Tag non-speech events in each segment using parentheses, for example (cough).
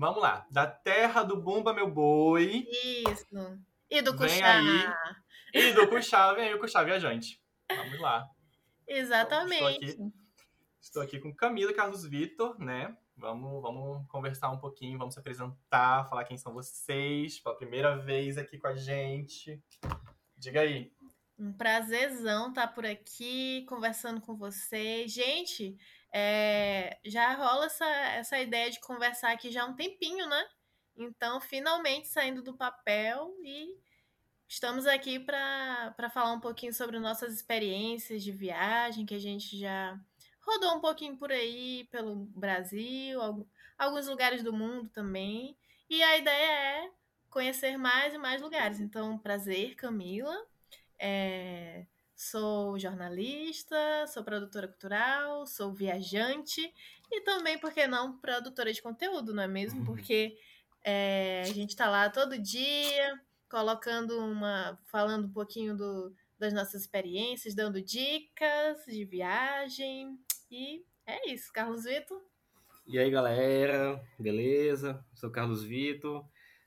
vamos lá. Da terra do Bumba Meu Boi. Isso. E do Cuxá. E do Cuxá, vem aí o Cuxá Viajante. Vamos lá. Exatamente. Estou aqui, estou aqui com Camila e Carlos Vitor, né? Vamos, vamos conversar um pouquinho, vamos se apresentar, falar quem são vocês, pela primeira vez aqui com a gente. Diga aí. Um prazerzão estar por aqui conversando com vocês. Gente, é, já rola essa, essa ideia de conversar aqui já há um tempinho, né? Então, finalmente saindo do papel e estamos aqui para falar um pouquinho sobre nossas experiências de viagem, que a gente já rodou um pouquinho por aí, pelo Brasil, alguns lugares do mundo também. E a ideia é conhecer mais e mais lugares. Então, prazer, Camila. É, sou jornalista, sou produtora cultural, sou viajante e também, por que não, produtora de conteúdo, não é mesmo? Porque é, a gente está lá todo dia, colocando uma. falando um pouquinho do, das nossas experiências, dando dicas de viagem. E é isso, Carlos Vitor. E aí, galera, beleza? Sou Carlos Vitor,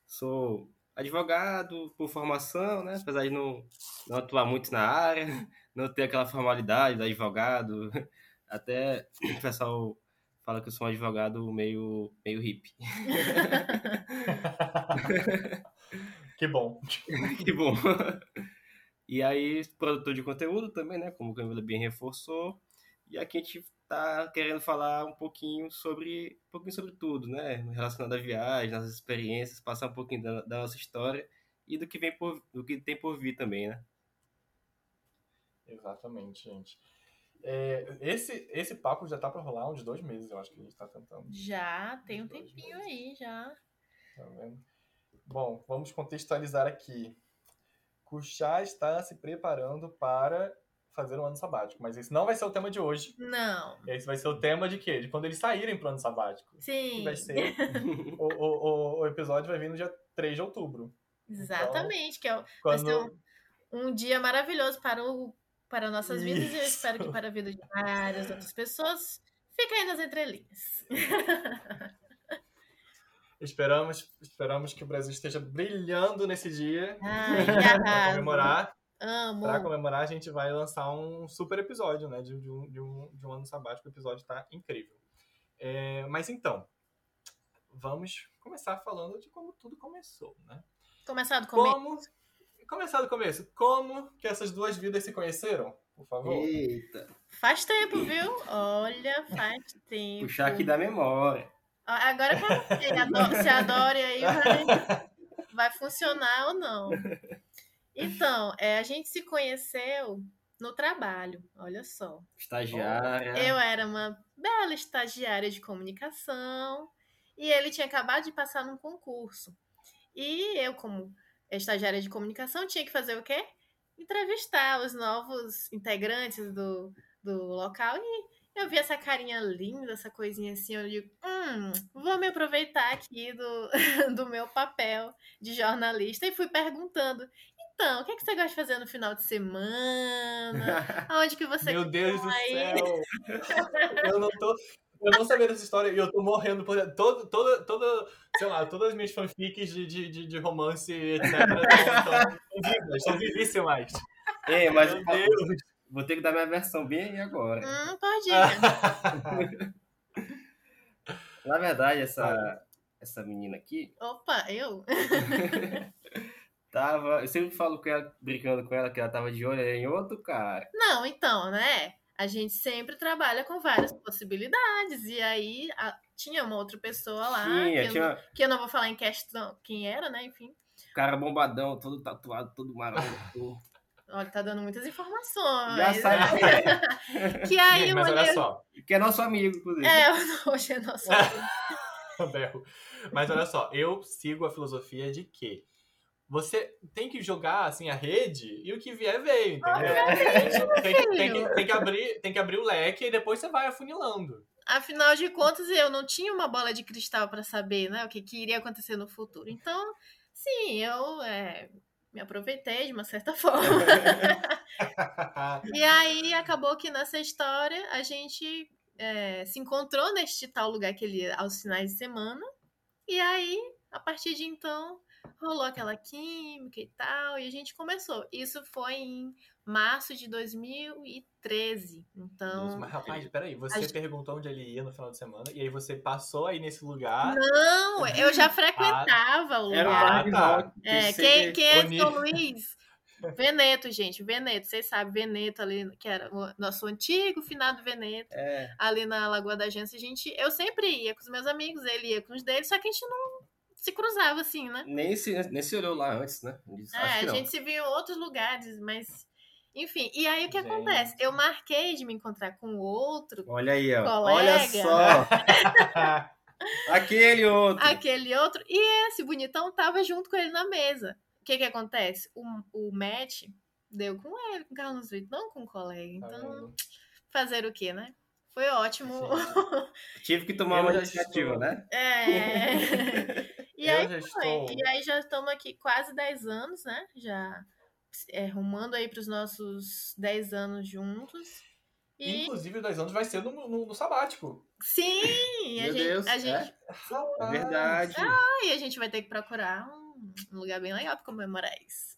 sou advogado por formação, né? Apesar de não, não atuar muito na área, (laughs) não ter aquela formalidade do advogado. (laughs) Até (clears throat) o pessoal fala que eu sou um advogado meio, meio hippie. (laughs) que bom. que bom. E aí, produtor de conteúdo também, né? Como o Camila bem reforçou. E aqui a gente tá querendo falar um pouquinho sobre um pouquinho sobre tudo, né? Relacionado à viagem, nossas experiências, passar um pouquinho da, da, nossa história e do que vem por do que tem por vir também, né? Exatamente, gente. É, esse, esse papo já tá para rolar uns dois meses, eu acho que a gente tá tentando. Já, tem um tempinho meses. aí, já. Tá vendo? Bom, vamos contextualizar aqui. Kuchá está se preparando para fazer um ano sabático. Mas esse não vai ser o tema de hoje. Não. Esse vai ser o tema de quê? De quando eles saírem pro ano sabático. Sim. Que vai ser. (laughs) o, o, o, episódio vai vir no dia 3 de outubro. Exatamente, então, que é o, quando... vai ser um, um dia maravilhoso para, o, para nossas Isso. vidas e eu espero que para a vida de várias outras pessoas. Fica aí nas entrelinhas. (laughs) esperamos, esperamos que o Brasil esteja brilhando nesse dia Ai, para comemorar. Amo. Pra comemorar, a gente vai lançar um super episódio, né? De, de, um, de, um, de um ano sabático. O episódio tá incrível. É, mas então, vamos começar falando de como tudo começou, né? Começar do começo. Como... Começar do começo. Como que essas duas vidas se conheceram? Por favor. Eita. Faz tempo, viu? Olha, faz tempo. Puxar aqui da memória. Agora se adore aí vai, vai funcionar ou não. (laughs) Então, é, a gente se conheceu no trabalho, olha só. Estagiária. Eu era uma bela estagiária de comunicação e ele tinha acabado de passar num concurso. E eu, como estagiária de comunicação, tinha que fazer o quê? Entrevistar os novos integrantes do, do local e eu vi essa carinha linda, essa coisinha assim, eu digo, hum, vou me aproveitar aqui do, (laughs) do meu papel de jornalista e fui perguntando, então, o que, é que você gosta de fazer no final de semana? (laughs) Aonde que você Meu Deus do céu! (laughs) eu não tô. Eu não sabia dessa história e eu tô morrendo por. Todo, todo, todo, sei lá, todas as minhas fanfics de, de, de romance, etc. Estão vivas, estão vivíssimas. É, mas Meu Deus. vou ter que dar minha versão bem agora. Hum, pode ir. (laughs) Na verdade, essa, essa menina aqui. Opa, eu? Tava. Eu sempre falo com ela, brincando com ela, que ela tava de olho em outro cara. Não, então, né? A gente sempre trabalha com várias possibilidades. E aí a, tinha uma outra pessoa lá. Tinha, que, tinha... Eu, que eu não vou falar em questão quem era, né? Enfim. Cara bombadão, todo tatuado, todo maroto. (laughs) Olha, tá dando muitas informações. Já sabe que é. (laughs) que aí Mas olha só. Que é nosso amigo, inclusive. É, (laughs) hoje é nosso amigo. Mas olha só, eu sigo a filosofia de que você tem que jogar assim a rede e o que vier veio, entendeu? tem, que, tem, que, tem, que, abrir, tem que abrir o leque e depois você vai afunilando. Afinal de contas, eu não tinha uma bola de cristal para saber né, o que, que, iria acontecer no futuro. Então, sim, eu é, me aproveitei de uma certa (laughs) forma. e aí acabou que nessa história a gente é, se encontrou neste tal lugar que ele aos finais de semana. E aí, a partir de então, rolou aquela química e tal, e a gente começou. Isso foi em março de 2013. Então. Mas, rapaz, peraí, você gente... perguntou onde ele ia no final de semana, e aí você passou aí nesse lugar. Não, eu já frequentava ah, o lugar. Ah, tá. É, quem, quem é de São Luís? Veneto, gente, Veneto, vocês sabem, Veneto ali, que era o nosso antigo finado Veneto, é. ali na Lagoa da Agência, a gente, eu sempre ia com os meus amigos, ele ia com os dele, só que a gente não se cruzava assim, né? Nem se, nem se olhou lá antes, né? é, a gente se viu em outros lugares, mas enfim, e aí o que Gente. acontece? Eu marquei de me encontrar com outro. Olha aí, ó. Colega. Olha só. (laughs) Aquele outro. Aquele outro. E esse bonitão tava junto com ele na mesa. O que que acontece? O, o match deu com ele, com o Carlos Vitor, não com o colega. Tá então, fazer o quê, né? Foi ótimo. Tive que tomar uma iniciativa, né? É. (laughs) e, aí, estou... e aí já estamos aqui quase 10 anos, né? Já é, rumando aí para os nossos 10 anos juntos. E... Inclusive, 10 anos vai ser no, no, no sabático. Sim! Meu a gente, Deus, a gente... É? Verdade. Ah, e a gente vai ter que procurar um, um lugar bem legal para comemorar isso.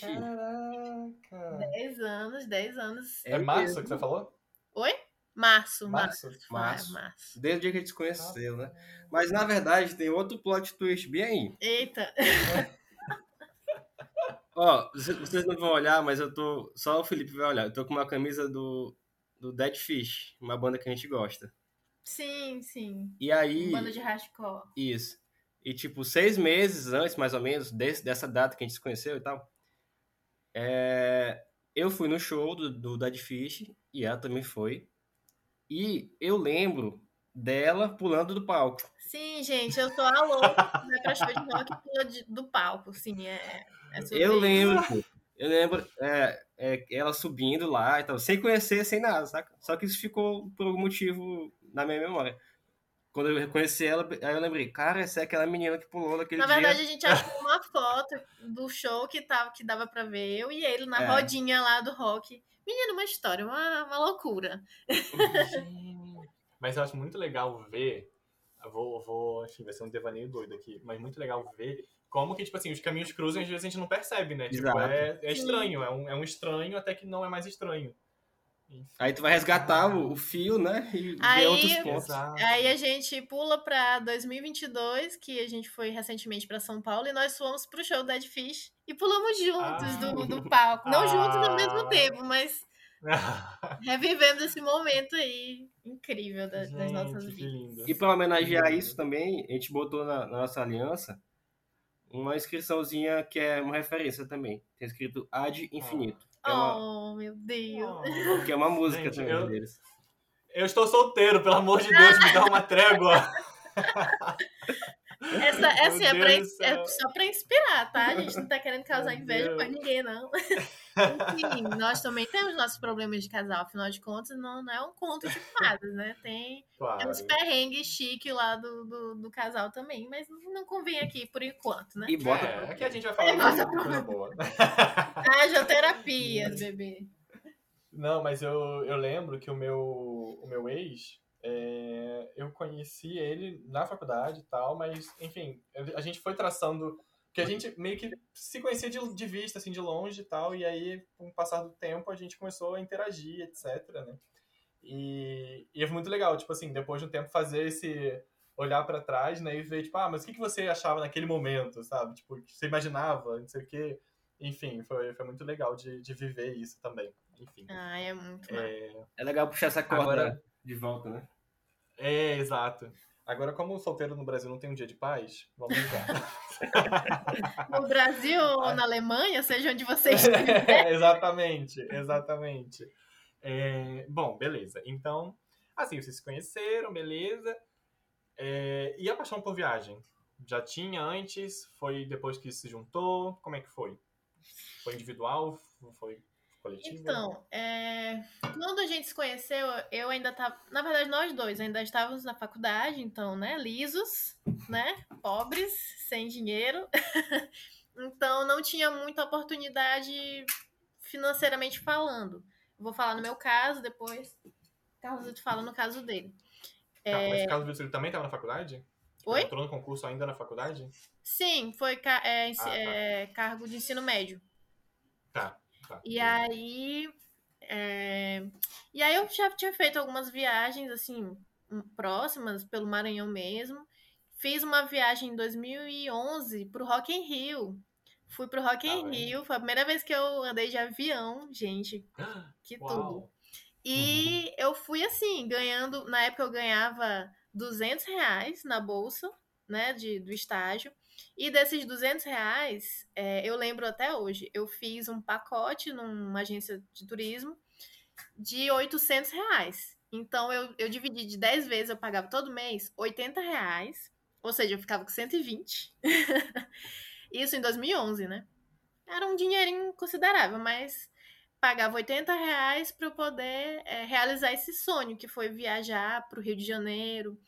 Caraca! 10 anos, 10 anos. É, é março que você falou? Oi? Março, março. Março. março. Desde o dia que a gente se conheceu, né? Mas na verdade tem outro plot twist bem aí. Eita! (laughs) Ó, vocês não vão olhar, mas eu tô. Só o Felipe vai olhar. Eu tô com uma camisa do, do Dead Fish, uma banda que a gente gosta. Sim, sim. E aí. Banda de hardcore. Isso. E, tipo, seis meses antes, mais ou menos, desse, dessa data que a gente se conheceu e tal, é, eu fui no show do, do Dead Fish e ela também foi. E eu lembro dela pulando do palco. Sim, gente, eu sou a louca pra show de rock pula de, do palco, sim, é. É eu lembro, eu lembro é, é, ela subindo lá e tal, sem conhecer, sem nada, saca? Só que isso ficou por algum motivo na minha memória. Quando eu reconheci ela, aí eu lembrei, cara, essa é aquela menina que pulou naquele Na dia. verdade, a gente achou uma foto do show que, tava, que dava pra ver eu e ele na é. rodinha lá do rock. Menino, uma história, uma, uma loucura. Mas eu acho muito legal ver. vou, vou, enfim, vai ser um devaneio doido aqui, mas muito legal ver como que, tipo assim, os caminhos cruzam e às vezes a gente não percebe, né? Tipo, é, é, estranho, é um, é um estranho até que não é mais estranho. Aí tu vai resgatar o, o fio, né? E aí, ver outros pontos. Aí a gente pula pra 2022, que a gente foi recentemente pra São Paulo, e nós fomos pro show Dead Fish e pulamos juntos ah. do, do palco. Não ah. juntos ao mesmo tempo, mas (laughs) revivendo esse momento aí incrível das, gente, das nossas vidas. E para homenagear isso também, a gente botou na, na nossa aliança uma inscriçãozinha que é uma referência também. Tem escrito Ad Infinito. É uma... Oh, meu Deus. Que é uma música Gente, também eu, deles. Eu estou solteiro, pelo amor de Deus, me dá uma trégua. (laughs) Essa, (laughs) essa é, pra, é, só pra inspirar, tá? A gente não tá querendo causar inveja pra ninguém, não. (laughs) Enfim, nós também temos nossos problemas de casal, afinal de contas, não, não é um conto de fadas, né? Tem, claro. tem uns perrengues chique lá do, do, do, casal também, mas não convém aqui por enquanto, né? E bota é, aqui a gente vai falar (laughs) de coisa boa. Haja terapias, bebê. Não, mas eu, eu lembro que o meu, o meu ex, é, eu conheci ele na faculdade e tal, mas, enfim, a gente foi traçando. que a gente meio que se conhecia de, de vista, assim, de longe e tal, e aí, com o passar do tempo, a gente começou a interagir, etc, né? E, e é muito legal, tipo assim, depois de um tempo fazer esse olhar para trás, né, e ver, tipo, ah, mas o que, que você achava naquele momento, sabe? Tipo, você imaginava, não sei o quê. Enfim, foi, foi muito legal de, de viver isso também. Enfim. Ah, é muito é... é legal puxar essa corda Agora... de volta, né? É, exato. Agora, como o solteiro no Brasil não tem um dia de paz, vamos ligar. (laughs) no Brasil (laughs) ou na Alemanha, seja onde vocês é, (laughs) exatamente, exatamente. É, bom, beleza. Então, assim, vocês se conheceram, beleza. É, e a paixão por viagem? Já tinha antes? Foi depois que se juntou? Como é que foi? Foi individual? Foi coletivo? Então, é... quando a gente se conheceu, eu ainda estava. Na verdade, nós dois ainda estávamos na faculdade, então, né? Lisos, né? Pobres, sem dinheiro. (laughs) então, não tinha muita oportunidade financeiramente falando. Vou falar no meu caso, depois Carlos te fala no caso dele. Tá, é... Mas Carlos Vitor também estava na faculdade? Oi? Entrou no concurso ainda na faculdade? Sim, foi é, Ah, tá. é, cargo de ensino médio. Tá, tá. E aí. é, E aí eu já tinha feito algumas viagens, assim, um, próximas, pelo Maranhão mesmo. Fiz uma viagem em 2011 pro Rock in Rio. Fui pro Rock in vendo? Rio, foi a primeira vez que eu andei de avião, gente, (gasps) que tudo. Uau. E eu fui assim, ganhando. Na época eu ganhava 200 reais na bolsa, né, de, do estágio. E desses 200 reais, é, eu lembro até hoje, eu fiz um pacote numa agência de turismo de 800 reais. Então eu, eu dividi de 10 vezes, eu pagava todo mês 80 reais. Ou seja, eu ficava com 120. (laughs) Isso em 2011, né? Era um dinheirinho considerável, mas pagava 80 reais para eu poder é, realizar esse sonho, que foi viajar para o Rio de Janeiro,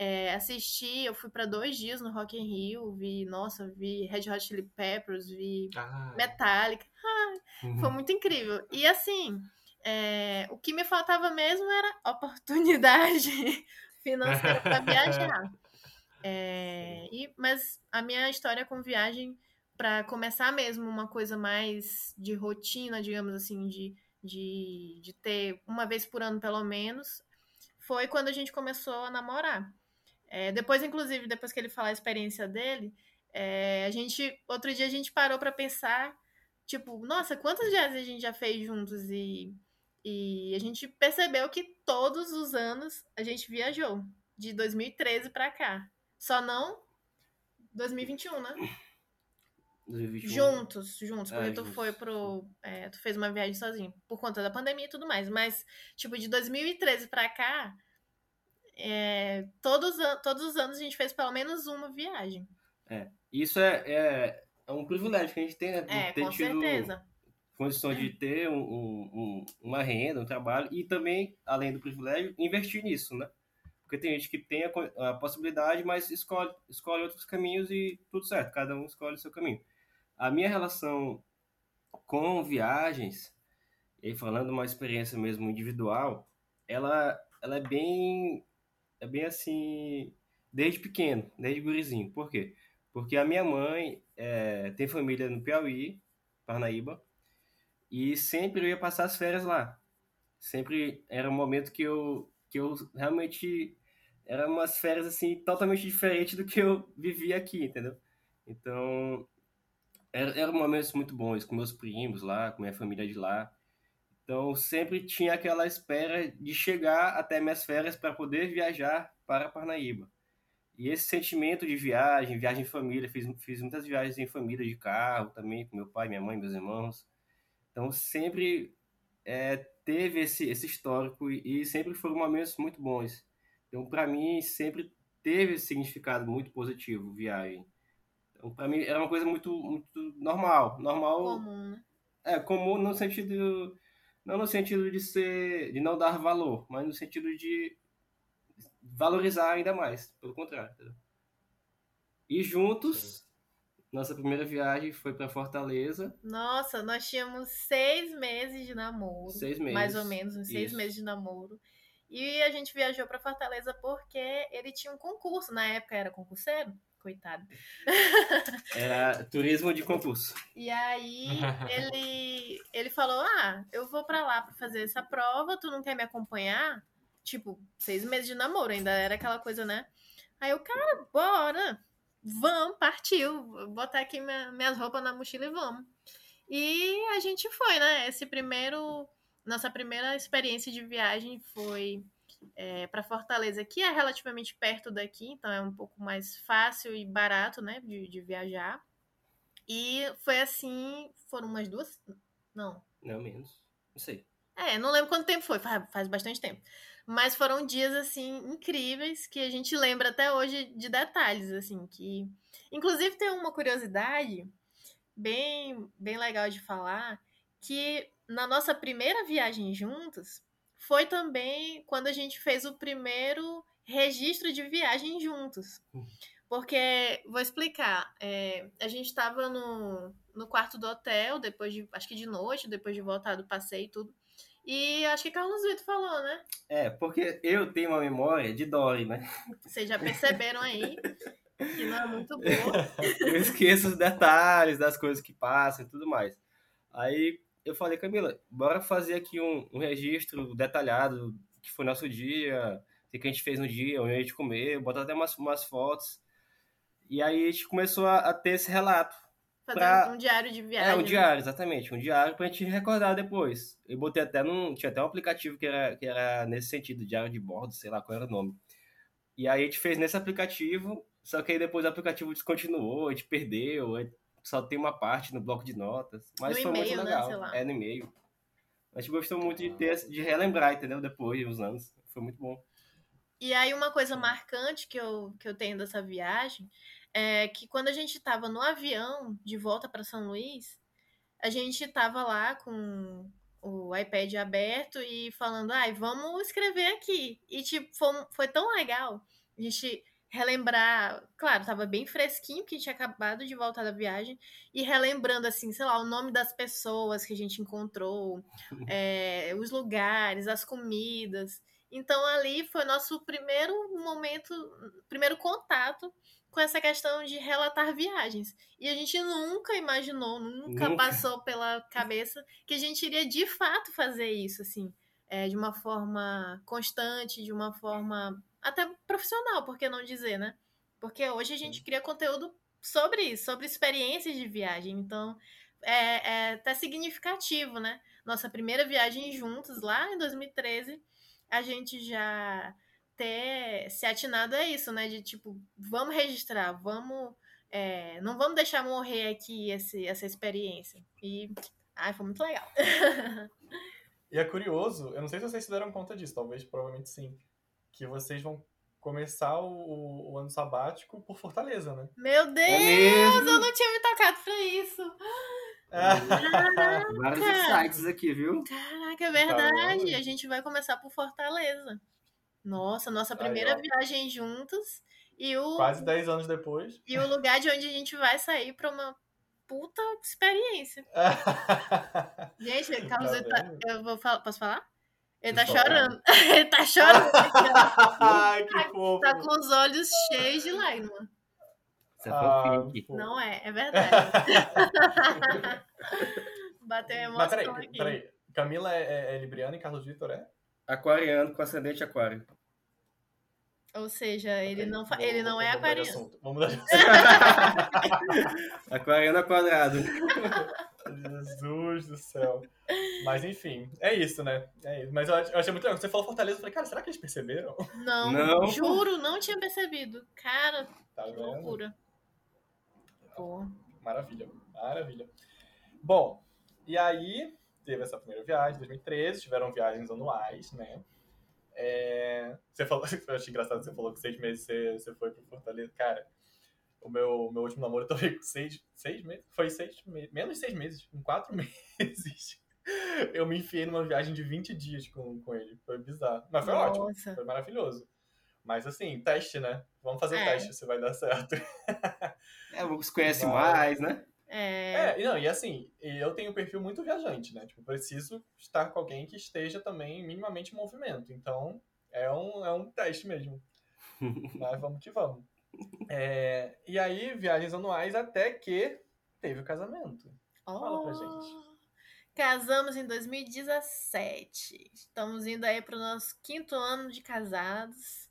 é, assistir. Eu fui para dois dias no Rock in Rio, vi, nossa, vi Red Hot Chili Peppers, vi Ah, Metallica. Foi muito incrível. E assim, é, o que me faltava mesmo era oportunidade (laughs) financeira para viajar. (laughs) É, e, mas a minha história com viagem, para começar mesmo uma coisa mais de rotina, digamos assim, de, de, de ter uma vez por ano pelo menos, foi quando a gente começou a namorar. É, depois, inclusive, depois que ele falar a experiência dele, é, a gente, outro dia a gente parou para pensar, tipo, nossa, quantas viagens a gente já fez juntos e, e a gente percebeu que todos os anos a gente viajou, de 2013 para cá. Só não 2021, né? 2021. Juntos, juntos, porque É, tu juntos. foi pro. é, tu fez uma viagem sozinho, por conta da pandemia e tudo mais. Mas, tipo, de 2013 pra cá, é, todos, todos os anos a gente fez pelo menos uma viagem. Isso é, é, é um privilégio que a gente tem, né? É, ter com tido certeza. condição de ter um- um- um- uma renda, um trabalho e também, além do privilégio, investir nisso, né? Porque tem gente que tem a, a possibilidade, mas escolhe, escolhe outros caminhos e tudo certo, cada um escolhe o seu caminho. A minha relação com viagens, e falando uma experiência mesmo individual, ela, ela é bem, é bem assim, desde pequeno, desde gurizinho. Por quê? Porque a minha mãe é, tem família no Piauí, Parnaíba, e sempre eu ia passar as férias lá. Sempre era um momento que eu, que eu realmente era umas férias assim totalmente diferente do que eu vivia aqui, entendeu? Então, era, eram momentos muito bons com meus primos lá, com minha família de lá. Então, sempre tinha aquela espera de chegar até minhas férias para poder viajar para Parnaíba. E esse sentimento de viagem, viagem em família, fiz, fiz muitas viagens em família de carro também, com meu pai, minha mãe, meus irmãos. Então, sempre é, teve esse, esse histórico e, e sempre foram momentos muito bons. Então, para mim, sempre teve esse significado muito positivo, viagem. Então, para mim, era uma coisa muito, muito normal. Normal, Comum, né? é, comum no sentido... Não no sentido de ser... De não dar valor, mas no sentido de valorizar ainda mais. Pelo contrário. entendeu? E juntos, nossa primeira viagem foi para Fortaleza. Nossa, nós tínhamos seis meses de namoro. Seis meses. Mais ou menos, uns seis Isso. meses de namoro. E a gente viajou pra Fortaleza porque ele tinha um concurso. Na época era concurseiro, coitado. Era turismo de concurso. E aí (laughs) ele, ele falou: Ah, eu vou pra lá pra fazer essa prova, tu não quer me acompanhar? Tipo, seis meses de namoro, ainda era aquela coisa, né? Aí o cara, bora! Vamos, partiu. Vou botar aqui minha- minhas roupas na mochila e vamos. E a gente foi, né? Esse primeiro. Nossa primeira experiência de viagem foi é, para Fortaleza, que é relativamente perto daqui, então é um pouco mais fácil e barato, né? De, de viajar. E foi assim, foram umas duas. Não. Não, menos. Não sei. É, não lembro quanto tempo foi, faz, faz bastante tempo. Mas foram dias, assim, incríveis, que a gente lembra até hoje de detalhes, assim, que. Inclusive tem uma curiosidade bem, bem legal de falar, que na nossa primeira viagem juntos foi também quando a gente fez o primeiro registro de viagem juntos. Porque, vou explicar, é, a gente estava no, no quarto do hotel, depois de, acho que de noite, depois de voltar do passeio e tudo. E acho que Carlos Vitor falou, né? É, porque eu tenho uma memória de Dory, né? Vocês já perceberam aí que não é muito boa. (laughs) Eu esqueço os detalhes das coisas que passam e tudo mais. Aí eu falei, Camila, bora fazer aqui um, um registro detalhado do que foi nosso dia, o que a gente fez no dia, onde a gente comeu, botar até umas, umas fotos. E aí a gente começou a, a ter esse relato. Fazer Pra- um diário de viagem. É, um né? diário, exatamente. Um diário pra gente recordar depois. Eu botei até num. Tinha até um aplicativo que era, que era nesse sentido, diário de bordo, sei lá qual era o nome. E aí a gente fez nesse aplicativo, só que aí depois o aplicativo descontinuou, a gente perdeu, só tem uma parte no bloco de notas. Mas No foi muito né, legal. sei lá. É no e-mail. A gente gostou muito de ter, de relembrar, entendeu? Depois de uns anos. Foi muito bom. E aí uma coisa marcante que eu, que eu tenho dessa viagem é que quando a gente estava no avião de volta para São Luís, a gente estava lá com o iPad aberto e falando, ai, vamos escrever aqui. E tipo, foi, foi tão legal a gente relembrar, claro, tava bem fresquinho, porque a gente tinha acabado de voltar da viagem, e relembrando, assim, sei lá, o nome das pessoas que a gente encontrou, é, (laughs) os lugares, as comidas. Então ali foi nosso primeiro momento, primeiro contato com essa questão de relatar viagens. E a gente nunca imaginou, nunca, Nunca. passou pela cabeça que a gente iria de fato fazer isso, assim, é, de uma forma constante, de uma forma até profissional, por que não dizer, né? Porque hoje a gente cria conteúdo sobre isso, sobre experiências de viagem. Então é, é até significativo, né? Nossa primeira viagem juntos lá em 2013 a gente já ter se atinado a isso, né? De tipo, vamos registrar, vamos. é, não vamos deixar morrer aqui esse, essa experiência. E. Ai, foi muito legal. (laughs) E é curioso, eu não sei se vocês se deram conta disso, talvez, provavelmente sim, que vocês vão começar o, o ano sabático por Fortaleza, né? Meu Deus, É eu não tinha me tocado pra isso. Vários insights aqui, viu? Caraca, é verdade. vendo? a gente vai começar por Fortaleza. Nossa, nossa Aí, primeira ó. viagem juntos. E o, Quase 10 anos depois. e o lugar de onde a gente vai sair pra uma puta experiência. (laughs) Gente, Carlos, Tá tá- eu vou falar, posso falar? Ele tá Pode falar. chorando. (laughs) ele tá chorando. (laughs) Ai, que fofo. tá com os olhos cheios de lágrimas. É Ah. Não é, é (laughs) verdade. Bateu a Mas emoção peraí, aqui. peraí. Camila é, é, é libriana e Carlos Vitor é? Aquariano com ascendente aquário. Ou seja, ele não, fa- vou- ele não vou- é vamos mudar de aquariano. assunto. Vamos mudar de Aquariano ao quadrado. Jesus do céu. Mas enfim, é isso, né? É isso. Mas eu, ach- eu achei muito legal. Você falou Fortaleza, eu falei, cara, será que eles perceberam? Não, Não. juro, não tinha percebido. Cara, Tá que vendo? loucura. Pô. Maravilha, maravilha. Bom, e aí teve essa primeira viagem, 2013, tiveram viagens anuais, né? É, você falou, (laughs) eu achei engraçado, você falou que seis meses você, você foi pro Fortaleza. Cara, o meu, meu último namoro eu também com seis, seis meses, foi seis meses, menos de seis meses, em quatro (laughs) meses. Eu me enfiei numa viagem de 20 dias com, com ele. Foi bizarro. Mas foi ótimo, Nossa. foi maravilhoso. Mas assim, teste, né? Vamos fazer o É. teste se vai dar certo. (laughs) É, você conhece Vai. mais, né? É, É, e não, e assim, eu tenho um perfil muito viajante, né? Tipo, preciso estar com alguém que esteja também minimamente em movimento. Então, é um, é um teste mesmo. (laughs) Mas vamos que vamos. É, e aí, viagens anuais até que teve o casamento. Fala pra Oh. gente. Casamos em 2017. Estamos indo aí pro nosso quinto ano de casados.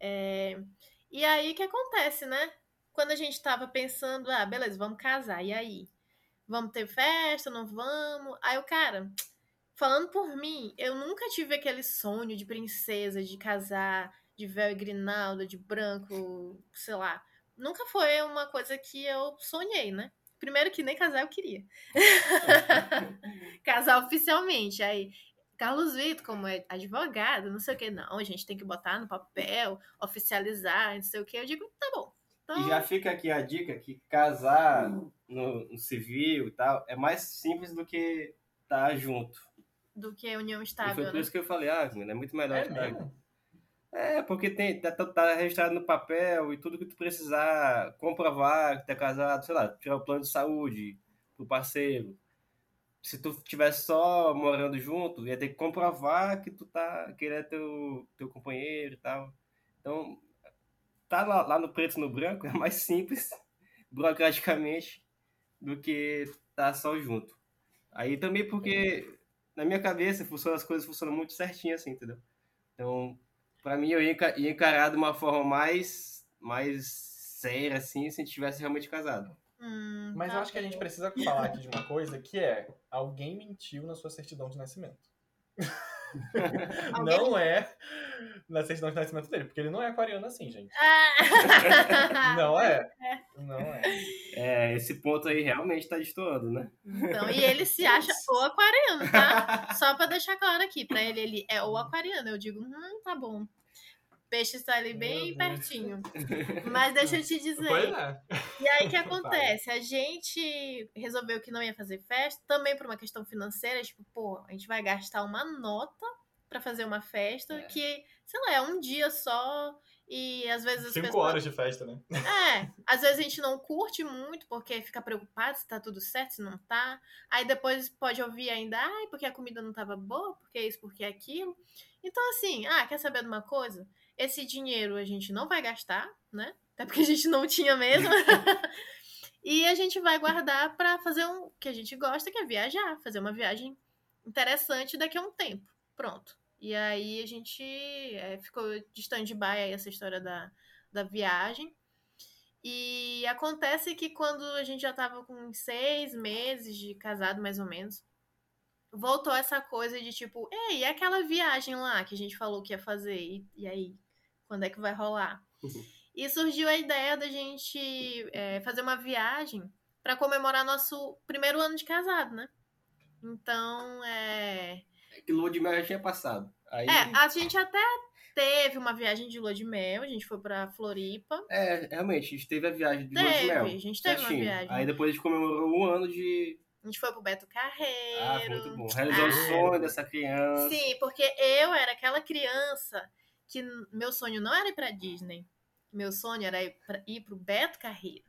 É, E aí, o que acontece, né? Quando a gente tava pensando, ah, beleza, vamos casar, e aí? Vamos ter festa, não vamos? Aí o cara, falando por mim, eu nunca tive aquele sonho de princesa, de casar, de véu e grinalda, de branco, sei lá. Nunca foi uma coisa que eu sonhei, né? Primeiro que nem casar eu queria. (laughs) casar oficialmente. Aí, Carlos Vitor, como é advogado, não sei o que, não, a gente tem que botar no papel, oficializar, não sei o que. Eu digo, tá bom. Então, E já fica aqui a dica que casar no, no civil e tal é mais simples do que estar junto. do que a união e foi estável, por né? isso que eu falei, ah, menina, é muito melhor É estar mesmo? É, porque tem, tá, tá- tá registrado no papel e tudo que tu precisar comprovar que tá casado, sei lá, tirar o plano de saúde pro parceiro. se tu tivesse só morando junto, ia ter que comprovar que tu tá que ele é teu, teu companheiro e tal. Então, tá lá, lá no preto e no branco é mais simples, (laughs) burocraticamente, do que tá só junto. Aí também porque na minha cabeça funciona, as coisas funcionam muito certinho assim, entendeu? Então, para mim eu ia, encarar de uma forma mais mais séria assim, se a gente tivesse realmente casado. Hum, Mas tá eu acho que a gente precisa falar aqui de uma coisa que é alguém mentiu na sua certidão de nascimento. (laughs) Não é na certidão de nascimento dele, porque ele não é aquariano assim, gente. Ah! (laughs) Não é. Não é. É, esse ponto aí realmente tá destoando, né? Então, e ele se acha o aquariano, tá? Só pra deixar claro aqui, pra ele, ele é o aquariano. Eu digo, hum, tá bom. Peixe está ali bem pertinho. (laughs) Mas deixa eu te Pois dizer. é. E aí, o que (laughs) acontece? A gente resolveu que não ia fazer festa, também por uma questão financeira. Tipo, pô, a gente vai gastar uma nota pra fazer uma festa É. que, sei lá, é um dia só. E às vezes as Cinco pessoas... horas de festa, né? É, às vezes a gente não curte muito porque fica preocupado se tá tudo certo, se não tá. Aí depois pode ouvir ainda, ai, porque a comida não tava boa, porque isso, porque aquilo. Então, assim, ah, quer saber de uma coisa? Esse dinheiro a gente não vai gastar, né? Até porque a gente não tinha mesmo. (laughs) e a gente vai guardar pra fazer um que a gente gosta, que é viajar, fazer uma viagem interessante daqui a um tempo. Pronto. E aí a gente é, ficou de stand-by aí essa história da, da viagem. E acontece que quando a gente já tava com seis meses de casado, mais ou menos, voltou essa coisa de tipo, ei, e aquela viagem lá que a gente falou que ia fazer? E, e aí, quando é que vai rolar? E surgiu a ideia da gente é, fazer uma viagem para comemorar nosso primeiro ano de casado, né? Então, é. É que lua de mel já tinha passado. Aí, É, a gente até teve uma viagem de lua de mel, a gente foi pra Floripa. é, realmente, a gente teve a viagem de lua de Teve, mel. a gente teve uma certinho. viagem. Aí depois a gente comemorou um ano de... A gente foi pro Beto Carreiro. Ah, foi muito bom. Realizou o Ah. sonho dessa criança. Sim, porque eu era aquela criança que meu sonho não era ir pra Disney. Meu sonho era ir, pra, ir pro Beto Carreiro.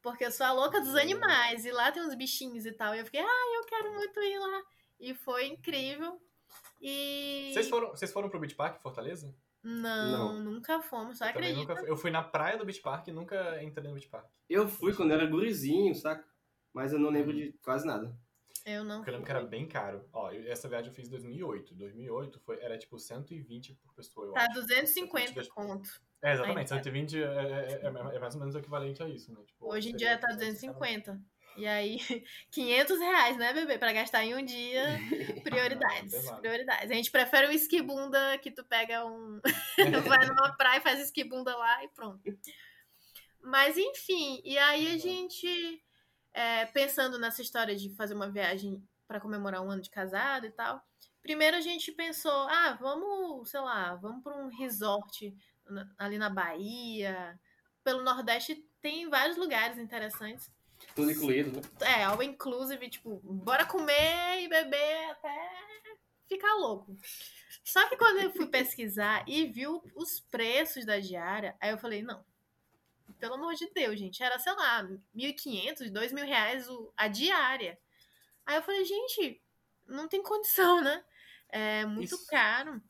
Porque eu sou a louca dos animais. E lá tem uns bichinhos e tal. E eu fiquei, ah, eu quero muito ir lá. E foi incrível. E. Vocês foram, vocês foram pro Beach Park em Fortaleza? Não, nunca fomos, só acredita. nunca fui. Eu fui na praia do Beach Park e nunca entrei no Beach Park. Eu fui quando era gurizinho, saca? Mas eu não lembro de quase nada. Eu não. Porque eu lembro que era bem caro. Ó, essa viagem eu fiz em 2008. 2008 foi, era tipo 120 por pessoa, eu Tá acho. 250 conto. É, exatamente. Aí, tá. 120 é, é- é- é mais ou menos o equivalente a isso, né? Tipo, Hoje em dia tá 250. 250. E aí, (laughs) 500 reais, né, bebê? Pra gastar em um dia. (laughs) Prioridades. Não, prioridades. A gente prefere o esquibunda que tu pega um. (laughs) vai numa praia, faz esquibunda lá e pronto. Mas enfim, e aí a gente, é, pensando nessa história de fazer uma viagem pra comemorar um ano de casado e tal, primeiro a gente pensou, ah, vamos, sei lá, vamos pra um resort ali na Bahia. Pelo Nordeste tem vários lugares interessantes. Tudo incluído, né? É, all inclusive, tipo, bora comer e beber até ficar louco. Só que quando eu fui pesquisar e vi os preços da diária, aí eu falei, não, pelo amor de Deus, gente, era, sei lá, 1.500, 2.000 reais a diária. Aí eu falei, gente, não tem condição, né? É muito Isso. caro.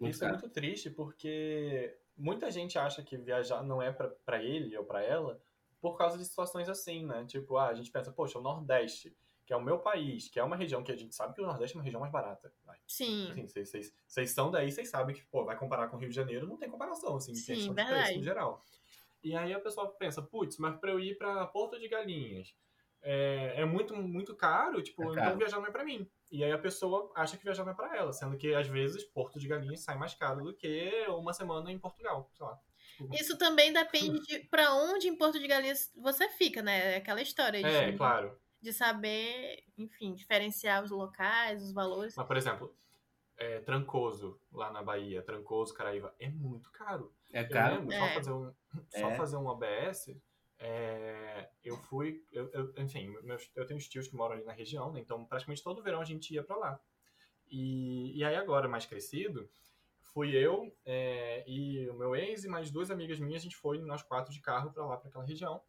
Muito Isso é caro. muito triste porque muita gente acha que viajar não é pra, pra ele ou pra ela por causa de situações assim, né? Tipo, ah, a gente pensa, poxa, o Nordeste, que é o meu país, que é uma região que a gente sabe que o Nordeste é uma região mais barata. Vai. Sim, Assim, vocês- vocês vocês são daí, vocês sabem que, pô, vai comparar com o Rio de Janeiro, não tem comparação, assim, em Sim, questão de verdade. preço no geral. E aí a pessoa pensa, putz, mas pra eu ir pra Porto de Galinhas é, é muito, muito caro, tipo, É então caro. viajar não é pra mim. E aí a pessoa acha que viajar não é pra ela, sendo que às vezes Porto de Galinhas sai mais caro do que uma semana em Portugal, sei lá. Tipo, Isso também depende de pra onde em Porto de Galinhas você fica, né? É Aquela história de, É, claro. de saber, enfim, diferenciar os locais, os valores. Mas, por exemplo, é, Trancoso, lá na Bahia, Trancoso, Caraíva, é muito caro. É Eu caro. lembro, só É. fazer um, (laughs) só É. fazer um OBS, é, eu fui, eu, eu- enfim, meus, eu tenho tios que moram ali na região, né, então praticamente todo verão a gente ia pra lá. E, e aí agora, mais crescido, fui eu é, e o meu ex e mais duas amigas minhas, a gente foi nós quatro de carro pra lá, pra aquela região.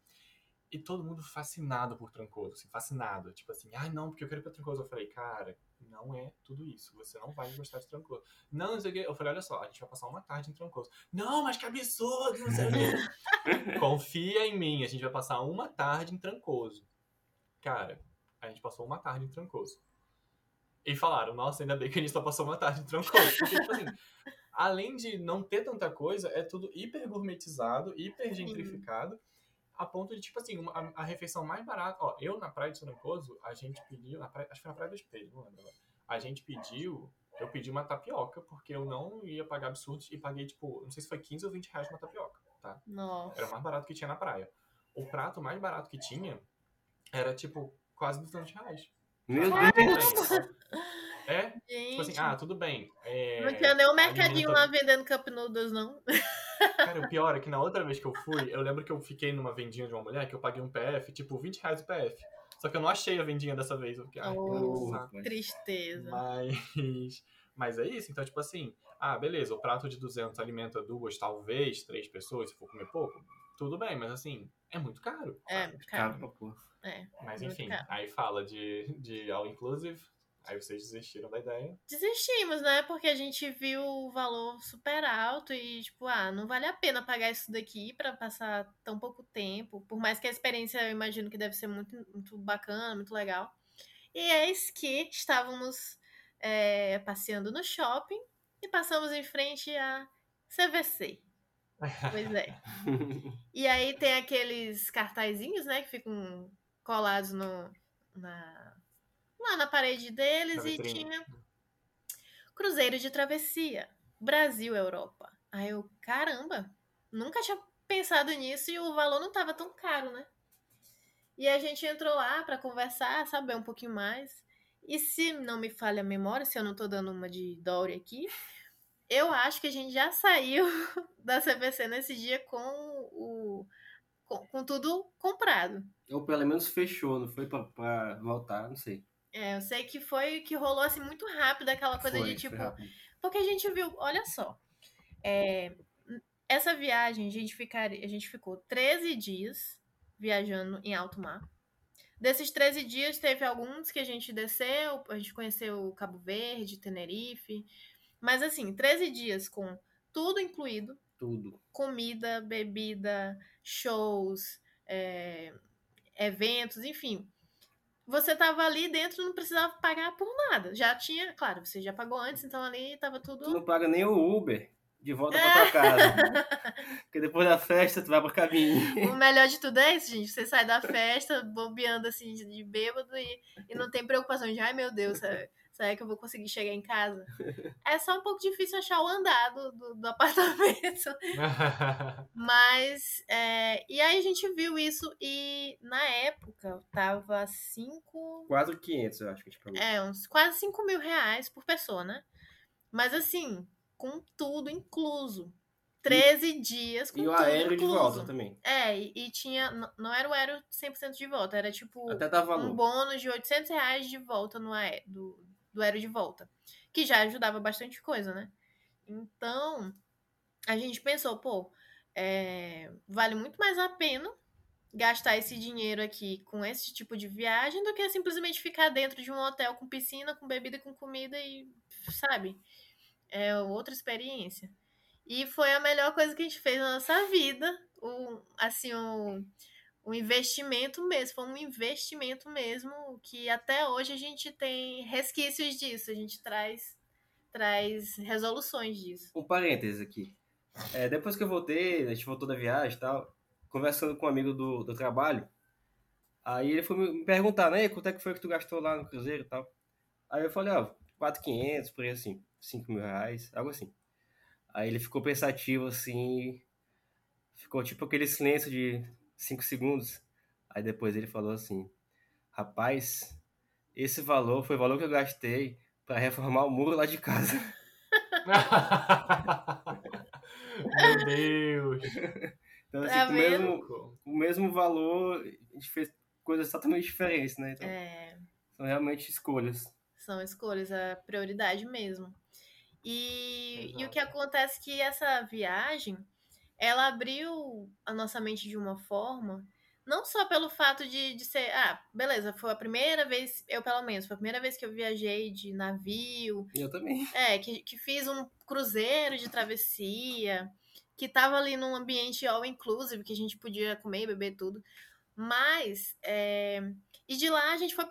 E todo mundo fascinado por Trancoso, assim, fascinado. Tipo assim, ai não, porque eu quero ir pra Trancoso. Eu falei, cara, não é tudo isso. Você não vai gostar de Trancoso. Não, não sei o quê. Eu falei, olha só, a gente vai passar uma tarde em Trancoso. Não, mas que absurdo, não sei o quê. (laughs) Confia em mim, a gente vai passar uma tarde em Trancoso. Cara, a gente passou uma tarde em Trancoso. E falaram, nossa, ainda bem que a gente só passou uma tarde em Trancoso. Porque, tipo assim, além de não ter tanta coisa, é tudo hiper gourmetizado, hiper gentrificado. A ponto de, tipo assim, uma- a, a refeição mais barata. Ó, eu na praia de Trancoso, a gente pediu. Na praia, acho que foi na Praia do Espelho, não lembro agora. A gente pediu. Eu pedi uma tapioca, porque eu não ia pagar absurdos e paguei, tipo, não sei se foi 15 ou 20 reais uma tapioca, tá? Nossa. Era o mais barato que tinha na praia. O prato mais barato que tinha era, tipo, quase 200 reais. Meu Ah, Deus! É, Gente. tipo assim, ah, tudo bem. é, não tinha nem um mercadinho tá- lá vendendo cup noodles, não. Cara, o pior é que na outra vez que eu fui, eu lembro que eu fiquei numa vendinha de uma mulher que eu paguei um PF, tipo, 20 reais o PF. Só que eu não achei a vendinha dessa vez. Eu fiquei, ai, Oh. cara. Tristeza. Mas, (laughs) mas é isso, então, tipo assim, ah, beleza, o prato de 200 alimenta duas, talvez, três pessoas, se for comer pouco, tudo bem, mas assim, é muito caro. É? Caro porra. É. Mas enfim, caro. aí fala de, de all inclusive, aí vocês desistiram da ideia. Desistimos, né? Porque a gente viu o valor super alto e, tipo, ah, não vale a pena pagar isso daqui pra passar tão pouco tempo. Por mais que a experiência eu imagino que deve ser muito, muito bacana, muito legal. E eis que estávamos é, passeando no shopping e passamos em frente a CVC. Pois é. (laughs) E aí tem aqueles cartazinhos, né, que ficam colados no, na, lá na parede deles Na e tinha Cruzeiro de Travessia, Brasil-Europa. Aí eu, caramba, nunca tinha pensado nisso e o valor não tava tão caro, né? E a gente entrou lá pra conversar, saber um pouquinho mais. E se não me falha a memória, se eu não tô dando uma de Dory aqui, eu acho que a gente já saiu (laughs) da CVC nesse dia com o com, com tudo comprado. Ou pelo menos fechou, não foi pra voltar, não sei. É, eu sei que foi que rolou assim muito rápido aquela coisa Foi, de tipo, porque a gente viu, olha só, é, essa viagem a gente ficaria, a gente ficou 13 dias viajando em alto mar. Desses 13 dias teve alguns que a gente desceu, a gente conheceu Cabo Verde, Tenerife, mas assim, 13 dias com tudo incluído, Tudo. comida, bebida, shows, é, eventos, enfim. Você tava ali dentro, não precisava pagar por nada. Já tinha, claro, você já pagou antes, então ali tava tudo. Tu não paga nem o Uber de volta pra tua casa. (laughs) Porque depois da festa tu vai pra cabine. O melhor de tudo é isso, gente. Você sai da festa, bobeando assim, de bêbado e, e não tem preocupação de, ai meu Deus, será, será que eu vou conseguir chegar em casa? (laughs) É só um pouco difícil achar o andar do, do, do (laughs) apartamento. (laughs) Mas, é, e aí a gente viu isso e na época tava 5, Quase 500, eu acho que a gente pagou. é, uns quase 5 mil reais por pessoa, né? Mas assim, com tudo incluso. 13 dias com E o tudo aéreo de incluso. volta também. É, e, e tinha. Não era o aéreo 100% de volta, era tipo Até dá um valor. bônus de 800 reais de volta no aéreo, do, do aéreo de volta. Que já ajudava bastante coisa, né? Então, a gente pensou, pô, é, vale muito mais a pena gastar esse dinheiro aqui com esse tipo de viagem do que simplesmente ficar dentro de um hotel com piscina, com bebida, com comida e, sabe? É outra experiência. E foi a melhor coisa que a gente fez na nossa vida. O, assim, o, o investimento mesmo. Foi um investimento mesmo que até hoje a gente tem resquícios disso. A gente traz, traz resoluções disso. Um parênteses aqui. É, depois que eu voltei, a gente voltou da viagem e tal, conversando com um amigo do, do trabalho, aí ele foi me perguntar, né, quanto é que foi que tu gastou lá no Cruzeiro e tal. Aí eu falei, ó, 4,500, por aí assim, 5 mil reais, algo assim. Aí ele ficou pensativo assim, ficou tipo aquele silêncio de 5 segundos. Aí depois ele falou assim, rapaz, esse valor foi o valor que eu gastei para reformar o muro lá de casa. Meu Deus. Então, assim, Tá com mesmo, o mesmo valor, a gente fez coisas totalmente diferentes, né? Então, É, são realmente escolhas. são escolhas, a prioridade mesmo. E, e o que acontece é que essa viagem, ela abriu a nossa mente de uma forma Não só pelo fato de, de ser. Ah, beleza, foi a primeira vez, eu pelo menos, foi a primeira vez que eu viajei de navio. Eu também. É, que, que fiz um cruzeiro de travessia, que tava ali num ambiente all inclusive, que a gente podia comer e beber tudo. Mas. É... E de lá a gente foi.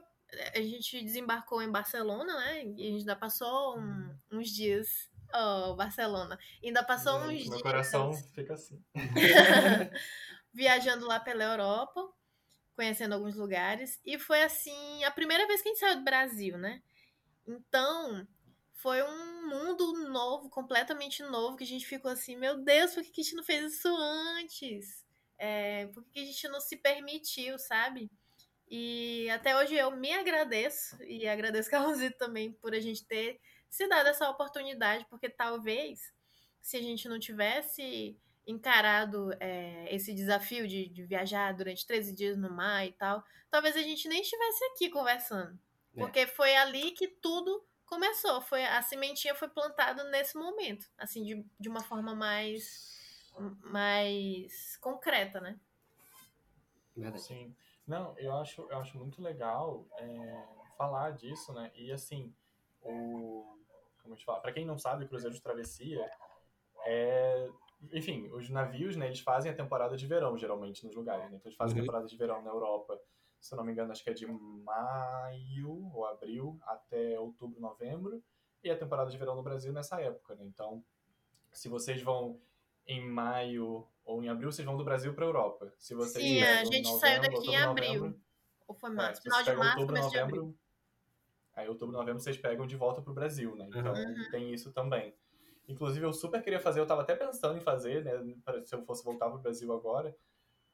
A gente desembarcou em Barcelona, né? E a gente ainda passou um, uns dias. Oh, Barcelona. Ainda passou Gente, uns meu dias. coração fica assim. (laughs) (laughs) viajando lá pela Europa, conhecendo alguns lugares. E foi assim, a primeira vez que a gente saiu do Brasil, né? Então, foi um mundo novo, completamente novo, que a gente ficou assim, meu Deus, por que a gente não fez isso antes? É, por que a gente não se permitiu, sabe? E até hoje eu me agradeço, e agradeço a Carlosito também por a gente ter se dado essa oportunidade, porque talvez se a gente não tivesse encarado é, esse desafio de, de, viajar durante 13 dias no mar e tal, talvez a gente nem estivesse aqui conversando. É. Porque foi ali que tudo começou. Foi, a sementinha foi plantada nesse momento, assim, de, de uma forma mais, mais concreta, né? Sim. Não, eu acho, eu acho muito legal é, falar disso, né? E assim, o. Como eu te falo, pra quem não sabe, o Cruzeiro de Travessia é enfim, os navios, né, eles fazem a temporada de verão, geralmente, nos lugares, né? Então eles fazem uhum. a temporada de verão na Europa, se eu não me engano, acho que é de maio ou abril até outubro, novembro, e a temporada de verão no Brasil nessa época, né? Então, se vocês vão em maio ou em abril, vocês vão do Brasil para a Europa. Se vocês Sim, a gente novembro, saiu daqui outubro, em abril. Novembro, ou foi março? É, final de março, outubro, começo novembro, de abril. Aí, outubro, novembro, vocês pegam de volta para o Brasil, né? Então, uhum. tem isso também. Inclusive, eu super queria fazer, eu tava até pensando em fazer, né? Se eu fosse voltar pro Brasil agora.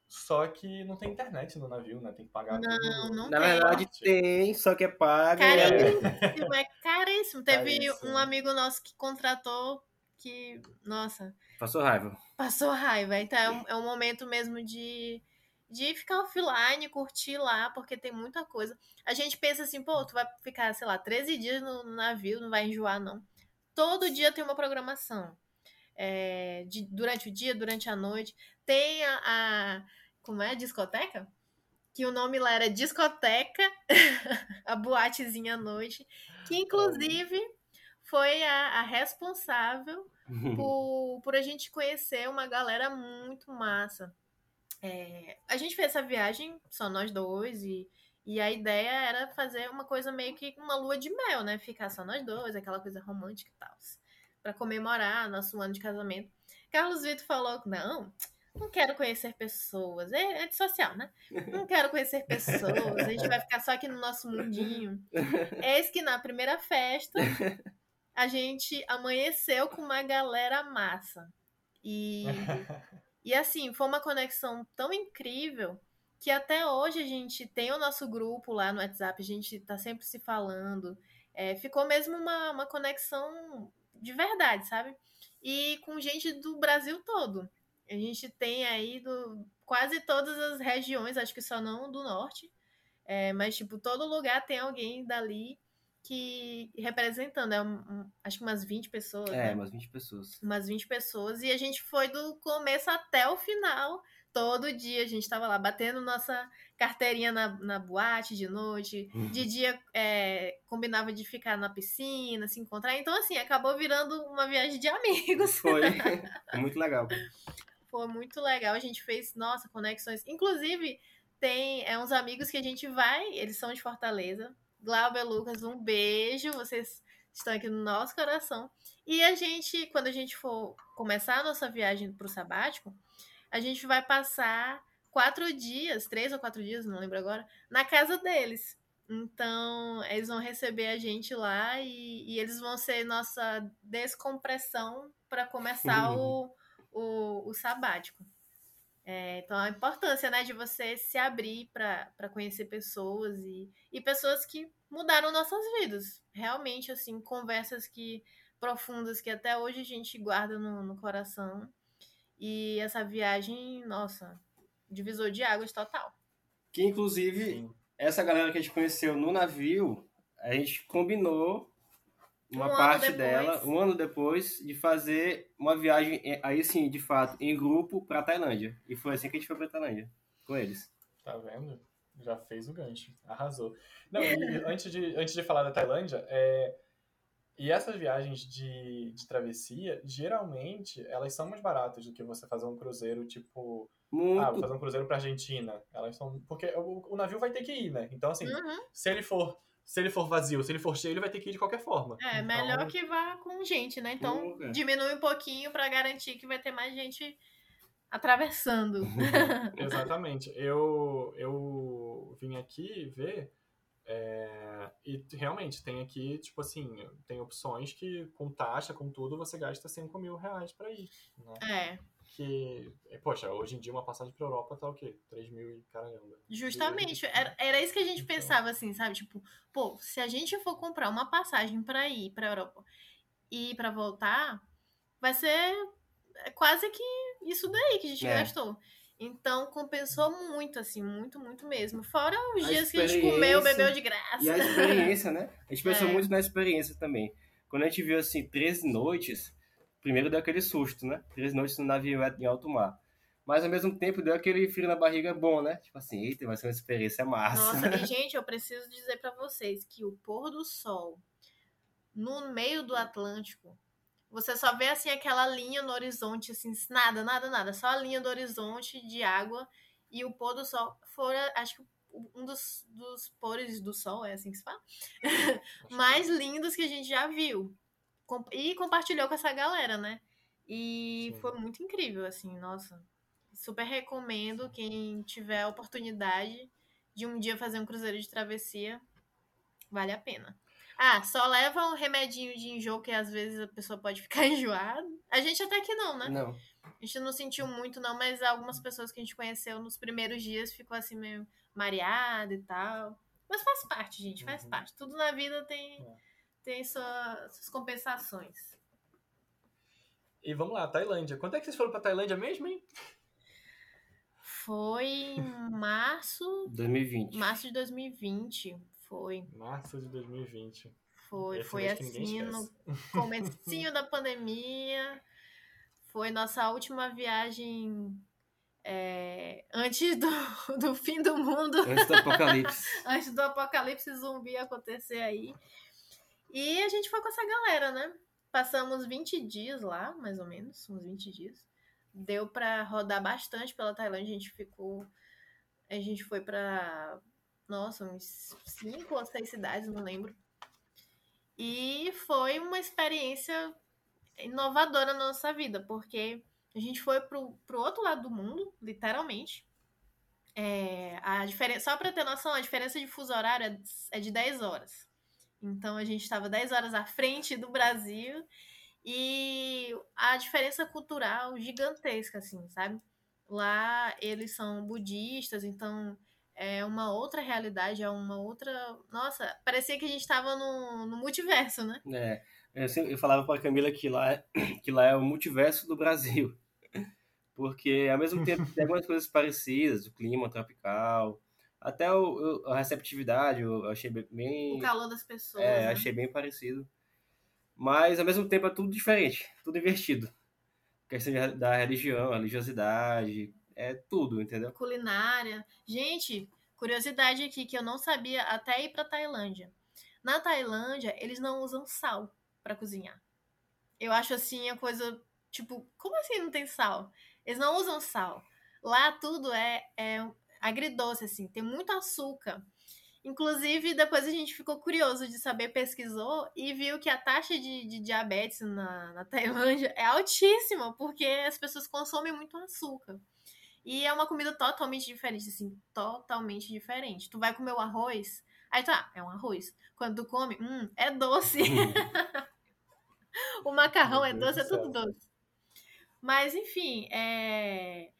Só que não tem internet no navio, né? Tem que pagar não, tudo. Não Na verdade tem, só que é pago. Caríssimo, é caríssimo. Teve caríssimo. um amigo nosso que contratou que, nossa... Passou raiva. Passou raiva. Então é um, é um momento mesmo de, de ficar offline, curtir lá, porque tem muita coisa. A gente pensa assim, pô, tu vai ficar, sei lá, 13 dias no navio, não vai enjoar, não. Todo dia tem uma programação. É, de, durante o dia, durante a noite. Tem a, a, Como é? A discoteca? Que o nome lá era Discoteca, (laughs) a boatezinha à noite. Que inclusive foi a, a responsável (laughs) por, por a gente conhecer uma galera muito massa. É, a gente fez essa viagem, só nós dois, e e a ideia era fazer uma coisa meio que uma lua de mel, né? Ficar só nós dois, aquela coisa romântica e tal. para comemorar nosso ano de casamento. Carlos Vitor falou: não, não quero conhecer pessoas. É antissocial, né? Não quero conhecer pessoas. A gente vai ficar só aqui no nosso mundinho. Eis que na primeira festa a gente amanheceu com uma galera massa. E, (laughs) e assim, foi uma conexão tão incrível que até hoje a gente tem o nosso grupo lá no WhatsApp, a gente tá sempre se falando. É, ficou mesmo uma, uma conexão de verdade, sabe? E com gente do Brasil todo. A gente tem aí do, quase todas as regiões, acho que só não do norte. É, mas, tipo, todo lugar tem alguém dali que representando, é um, acho que umas 20 pessoas. É, né? umas 20 pessoas. Umas 20 pessoas. E a gente foi do começo até o final todo dia a gente estava lá batendo nossa carteirinha na, na boate de noite. Uhum. De dia é, combinava de ficar na piscina, se encontrar. Então, assim, acabou virando uma viagem de amigos. Foi. (laughs) Foi muito legal. Foi muito legal. A gente fez, nossa, conexões. Inclusive, tem é, uns amigos que a gente vai, eles são de Fortaleza. Glauber Lucas, um beijo. Vocês estão aqui no nosso coração. E a gente, quando a gente for começar a nossa viagem para o sabático, a gente vai passar quatro dias, três ou quatro dias, não lembro agora, na casa deles. Então, eles vão receber a gente lá e, e eles vão ser nossa descompressão para começar o, o, o sabático. É, então, a importância né, de você se abrir para conhecer pessoas e, e pessoas que mudaram nossas vidas. Realmente, assim, conversas que profundas que até hoje a gente guarda no, no coração. E essa viagem, nossa, divisor de águas total. Que inclusive, Sim. essa galera que a gente conheceu no navio, a gente combinou uma um parte dela, um ano depois, de fazer uma viagem, aí sim, de fato, em grupo para Tailândia. E foi assim que a gente foi para Tailândia, com eles. Tá vendo? Já fez o gancho. Arrasou. Não, e antes de, antes de falar da Tailândia, é... e essas viagens de, de travessia, geralmente, elas são mais baratas do que você fazer um cruzeiro, tipo... Muito. Ah, vou fazer um cruzeiro pra Argentina. Elas são... Porque o, o navio vai ter que ir, né? Então, assim, Uhum. se ele for... Se ele for vazio, se ele for cheio, ele vai ter que ir de qualquer forma. É, Então, melhor que vá com gente, né? Então, Pô, cara. diminui um pouquinho pra garantir que vai ter mais gente atravessando. (laughs) Exatamente. Eu, eu vim aqui ver é, e realmente tem aqui, tipo assim, tem opções que com taxa, com tudo, você gasta 5 mil reais pra ir. Né? É, Que, é, poxa, hoje em dia uma passagem pra Europa tá o quê? 3 mil e caramba. justamente. Era, era isso que a gente Então. pensava, assim, sabe? Tipo, pô, se a gente for comprar uma passagem pra ir pra Europa e pra voltar, vai ser quase que isso daí que a gente É. gastou. Então, compensou muito, assim, muito, muito mesmo. Fora os A dias que a gente comeu, bebeu de graça. E a experiência, né? A gente pensou É. muito na experiência também. Quando a gente viu, assim, 13 noites, primeiro deu aquele susto, né? 13 noites no navio em alto mar. Mas, ao mesmo tempo, deu aquele frio na barriga bom, né? Tipo assim, eita, vai ser uma experiência massa. Nossa, e (laughs) gente, eu preciso dizer pra vocês que o pôr do sol no meio do Atlântico, você só vê assim aquela linha no horizonte, assim, nada, nada, nada, só a linha do horizonte de água e o pôr do sol fora, acho que um dos, dos pores do sol, é assim que se fala, (laughs) mais lindos que a gente já viu. E compartilhou com essa galera, né? E Sim. foi muito incrível, assim, nossa. Super recomendo quem tiver a oportunidade de um dia fazer um cruzeiro de travessia. Vale a pena. Ah, só leva um remedinho de enjoo, que às vezes a pessoa pode ficar (laughs) enjoada. A gente até que não, né? Não. A gente não sentiu muito, não, mas algumas pessoas que a gente conheceu nos primeiros dias ficou assim meio mareada e tal. Mas faz parte, gente, faz Uhum. parte. Tudo na vida tem, É. tem sua- suas compensações. E vamos lá, Tailândia. Quanto é que vocês foram pra Tailândia mesmo, hein? Foi em março, 2020. março de 2020. Foi, Março de 2020. foi, Esse foi assim, no comecinho da (laughs) pandemia. Foi nossa última viagem é, antes do, (laughs) do fim do mundo. Antes do apocalipse. (laughs) antes do apocalipse zumbi acontecer aí. E a gente foi com essa galera, né? Passamos 20 dias lá, mais ou menos, uns 20 dias. Deu pra rodar bastante pela Tailândia, a gente ficou a gente foi pra nossa, uns 5 ou 6 cidades, não lembro. E foi uma experiência inovadora na nossa vida, porque a gente foi pro, pro outro lado do mundo, literalmente. É, a diferença, só para ter noção, a diferença de fuso horário é, é de 10 horas. Então a gente estava 10 horas à frente do Brasil e a diferença cultural gigantesca, assim, sabe? Lá eles são budistas, então é uma outra realidade, é uma outra. Nossa, parecia que a gente estava no, no multiverso, né? É, eu, sempre, eu falava pra Camila que lá, é- (clears throat) que lá é o multiverso do Brasil. (laughs) Porque, ao mesmo tempo, tem algumas coisas parecidas, o clima tropical, até o, a receptividade, eu achei bem-. O calor das pessoas. É, né? achei bem parecido. Mas, ao mesmo tempo, é tudo diferente, tudo invertido. Questão de- da religião, religiosidade, é tudo, entendeu? culinária. Gente, curiosidade aqui que eu não sabia até ir pra Tailândia. Na Tailândia, eles não usam sal pra cozinhar. Eu acho assim a coisa, tipo, como assim não tem sal? Eles não usam sal. Lá tudo é, é agridoce, assim, tem muito açúcar. Inclusive, depois a gente ficou curioso de saber, pesquisou e viu que a taxa de, de diabetes na, na Tailândia é altíssima, porque as pessoas consomem muito açúcar. E é uma comida totalmente diferente, assim, totalmente diferente. Tu vai comer o arroz, aí tá, é um arroz. Quando tu come, hum, é doce. (laughs) o macarrão é doce, é do tudo doce. Mas, enfim, é,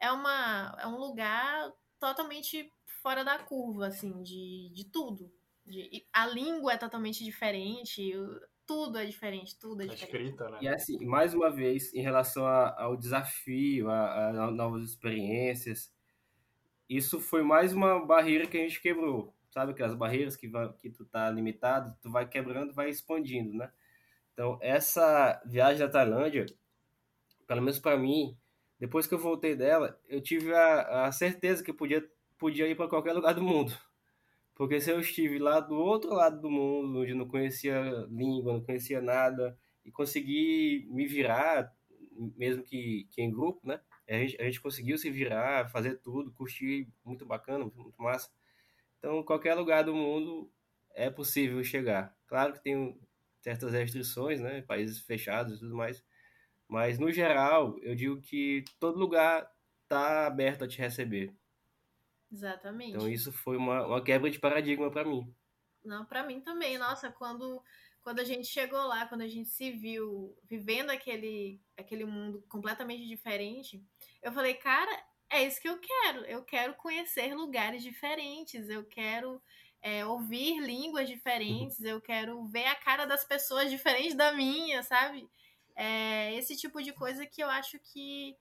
é, uma, é um lugar totalmente fora da curva, assim, de, de tudo. De, a língua é totalmente diferente, tudo é diferente, tudo é A diferente. escrita, né? E assim, mais uma vez, em relação a- ao desafio, a, a novas experiências, isso foi mais uma barreira que a gente quebrou. Sabe aquelas barreiras que, vai, que tu tá limitado, tu vai quebrando, vai expandindo, né? Então, essa viagem da Tailândia, pelo menos para mim, depois que eu voltei dela, eu tive a, a certeza que eu podia podia ir para qualquer lugar do mundo. Porque se eu estive lá do outro lado do mundo, onde não conhecia língua, não conhecia nada, e consegui me virar, mesmo que, que em grupo, né? A gente, a gente conseguiu se virar, fazer tudo, curtir, muito bacana, muito massa. Então, qualquer lugar do mundo é possível chegar. Claro que tem certas restrições, né? Países fechados e tudo mais. Mas, no geral, eu digo que todo lugar está aberto a te receber. Exatamente. Então, isso foi uma, uma quebra de paradigma para mim. Não, para mim também. Nossa, quando, quando a gente chegou lá, quando a gente se viu vivendo aquele, aquele mundo completamente diferente, eu falei, cara, é isso que eu quero. Eu quero conhecer lugares diferentes, eu quero é, ouvir línguas diferentes, eu quero ver a cara das pessoas diferente da minha, sabe? É, esse tipo de coisa que eu acho que,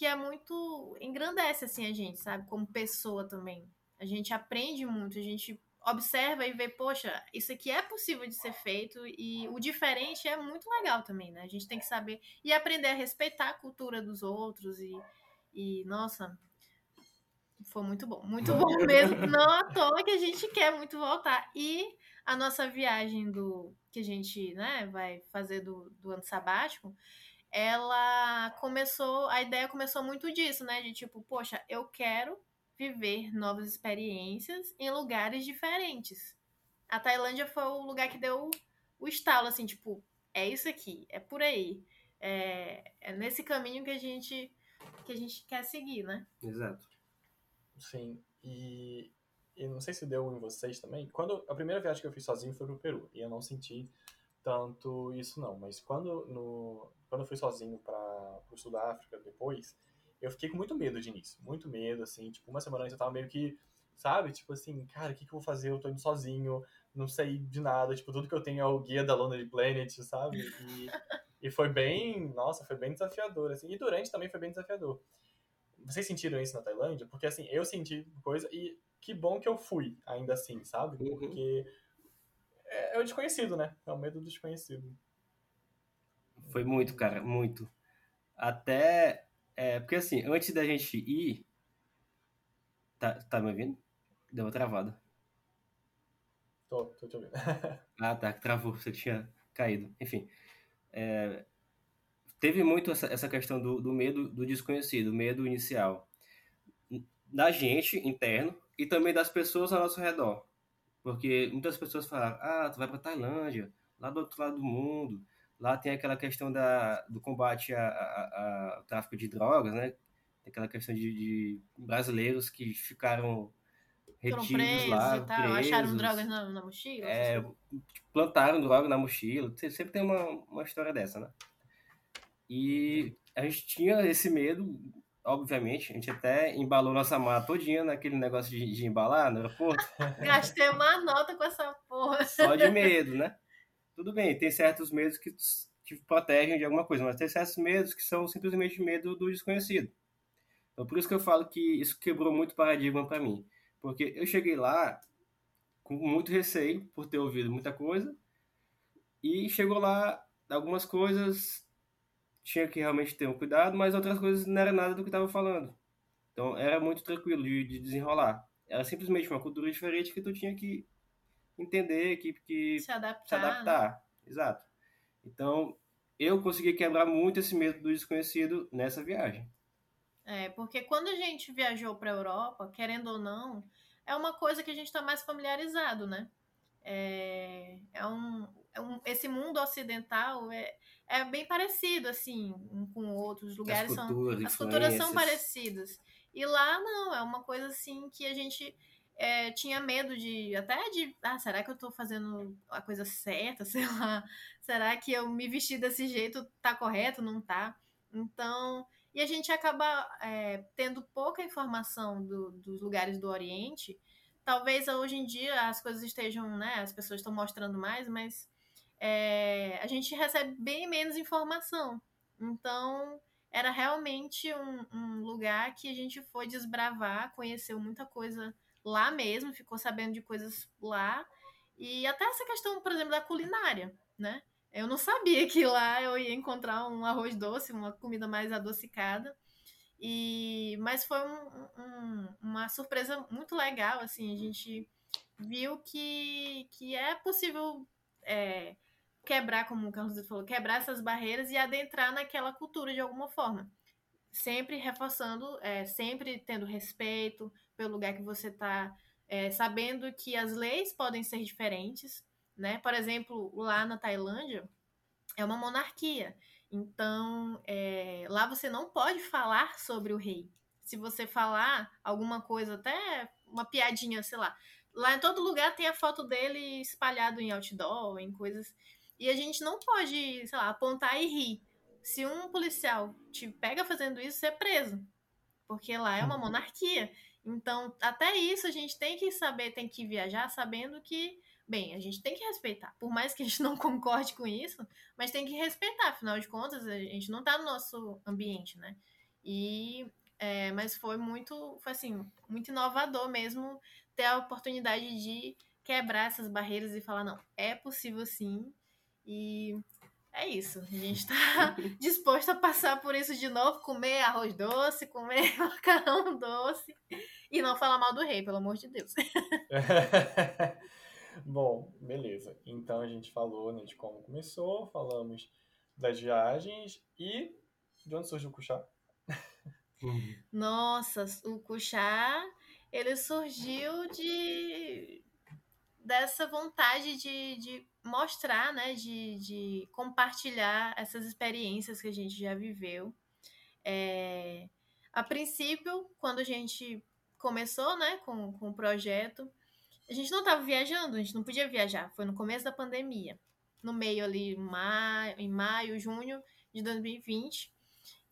que é muito. engrandece assim a gente, sabe? Como pessoa também. A gente aprende muito, a gente observa e vê, poxa, isso aqui é possível de ser feito e o diferente é muito legal também, né? A gente tem que saber e aprender a respeitar a cultura dos outros e, e nossa, foi muito bom, muito bom mesmo. (laughs) Não à toa que a gente quer muito voltar. E a nossa viagem do que a gente né, vai fazer do, do ano sabático, ela começou, a ideia começou muito disso, né? De tipo, poxa, eu quero viver novas experiências em lugares diferentes. A Tailândia foi o lugar que deu o estalo, assim, tipo, é isso aqui, é por aí. É, é nesse caminho que a gente que a gente quer seguir, né? Exato. Sim, e, e não sei se deu em vocês também. Quando a primeira viagem que eu fiz sozinho foi pro Peru, e eu não senti tanto isso não, mas quando no quando eu fui sozinho para o sul da África depois, eu fiquei com muito medo de início, muito medo assim, tipo, uma semana antes eu tava meio que, sabe, tipo assim, cara, o que que eu vou fazer? Eu tô indo sozinho, não sei de nada, tipo, tudo que eu tenho é o guia da Lonely Planet, sabe? E, e foi bem, nossa, foi bem desafiador assim. E durante também foi bem desafiador. Vocês sentiram isso na Tailândia? Porque, assim, eu senti coisa e que bom que eu fui, ainda assim, sabe? Uhum. Porque é, é o desconhecido, né? É o medo do desconhecido. Foi muito, cara, muito. Até. É, porque assim, antes da gente ir. Tá, tá me ouvindo? Deu uma travada. Tô, tô te ouvindo. (laughs) Ah, tá, travou, você tinha caído. Enfim. É, teve muito essa, essa questão do, do medo do desconhecido, medo inicial. Da gente, interno, e também das pessoas ao nosso redor. Porque muitas pessoas falam, ah, tu vai pra Tailândia, lá do outro lado do mundo, lá tem aquela questão da, do combate a- a- a- ao tráfico de drogas, né? Tem aquela questão de, de brasileiros que ficaram retidos presos lá, e tal, acharam presos, drogas na, na mochila. é, plantaram droga na mochila, sempre tem uma, uma história dessa, né? E a gente tinha esse medo, obviamente, a gente até embalou nossa mala todinha naquele negócio de, de embalar no aeroporto, (laughs) Gastei uma nota com essa porra. só de medo, né? Tudo bem, tem certos medos que te protegem de alguma coisa, mas tem certos medos que são simplesmente medo do desconhecido. Então, por isso que eu falo que isso quebrou muito paradigma para mim. Porque eu cheguei lá com muito receio por ter ouvido muita coisa e chegou lá algumas coisas tinha que realmente ter um cuidado, mas outras coisas não era nada do que estava falando. Então era muito tranquilo de, de desenrolar. Era simplesmente uma cultura diferente que tu tinha que entender, que, que Se adaptar. se adaptar. Exato. Então, eu consegui quebrar muito esse medo do desconhecido nessa viagem. É, porque quando a gente viajou para a Europa, querendo ou não, é uma coisa que a gente está mais familiarizado, né? É, é um, é um- esse mundo ocidental é, é bem parecido, assim, um com outros lugares. as são, culturas, as culturas são parecidas. E lá não, é uma coisa assim que a gente é, tinha medo de, até de, ah, será que eu tô fazendo a coisa certa? (laughs) Sei lá, será que eu me vestir desse jeito tá correto? Não tá? Então, e a gente acaba é, tendo pouca informação do- dos lugares do Oriente. Talvez hoje em dia as coisas estejam, né? As pessoas estão mostrando mais, mas é, a gente recebe bem menos informação. Então, era realmente um, um lugar que a gente foi desbravar, conheceu muita coisa lá mesmo, ficou sabendo de coisas lá. E até essa questão, por exemplo, da culinária, né? Eu não sabia que lá eu ia encontrar um arroz doce, uma comida mais adocicada. E, mas foi um, um, uma surpresa muito legal, assim, a gente viu que, que é possível é, quebrar, como o Carlos falou, quebrar essas barreiras e adentrar naquela cultura de alguma forma. Sempre reforçando, é, sempre tendo respeito pelo lugar que você está, é, sabendo que as leis podem ser diferentes, né? Por exemplo, lá na Tailândia é uma monarquia. Então, é, lá você não pode falar sobre o rei. Se você falar alguma coisa, até uma piadinha, sei lá. Lá em todo lugar tem a foto dele espalhado em outdoor, em coisas. E a gente não pode, sei lá, apontar e rir. Se um policial te pega fazendo isso, você é preso. Porque lá é uma uhum. monarquia. Então, até isso a gente tem que saber, tem que viajar sabendo que bem, a gente tem que respeitar. Por mais que a gente (laughs) não concorde com isso, mas tem que respeitar. Afinal de contas, a gente não tá no nosso ambiente, né? E, é, mas foi muito, foi assim, muito inovador mesmo ter a oportunidade de quebrar essas barreiras e falar, não, é possível sim. E é isso. A gente tá (laughs) disposto a passar por isso de novo, comer arroz doce, comer (laughs) macarrão doce e não falar mal do rei, pelo amor de Deus. (laughs) Bom, beleza. Então a gente falou né, de como começou, falamos das viagens e de onde surgiu o Cuxá? Nossa, o Cuxá, ele surgiu de dessa vontade de, de mostrar, né, de, de compartilhar essas experiências que a gente já viveu. É, a princípio, quando a gente começou, né, com, com o projeto, a gente não estava viajando, a gente não podia viajar. Foi no começo da pandemia. No meio ali, maio, em maio, junho de 2020.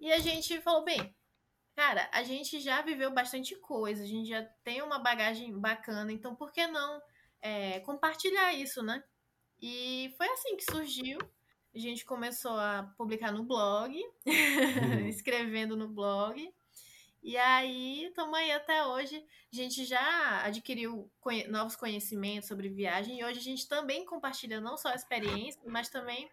E a gente falou, bem, cara, a gente já viveu bastante coisa, a gente já tem uma bagagem bacana, então por que não é, compartilhar isso, né? E foi assim que surgiu. A gente começou a publicar no blog, uhum. (laughs) escrevendo no blog. E aí, estamos aí até hoje. A gente já adquiriu conhe novos conhecimentos sobre viagem e hoje a gente também compartilha não só a experiência, mas também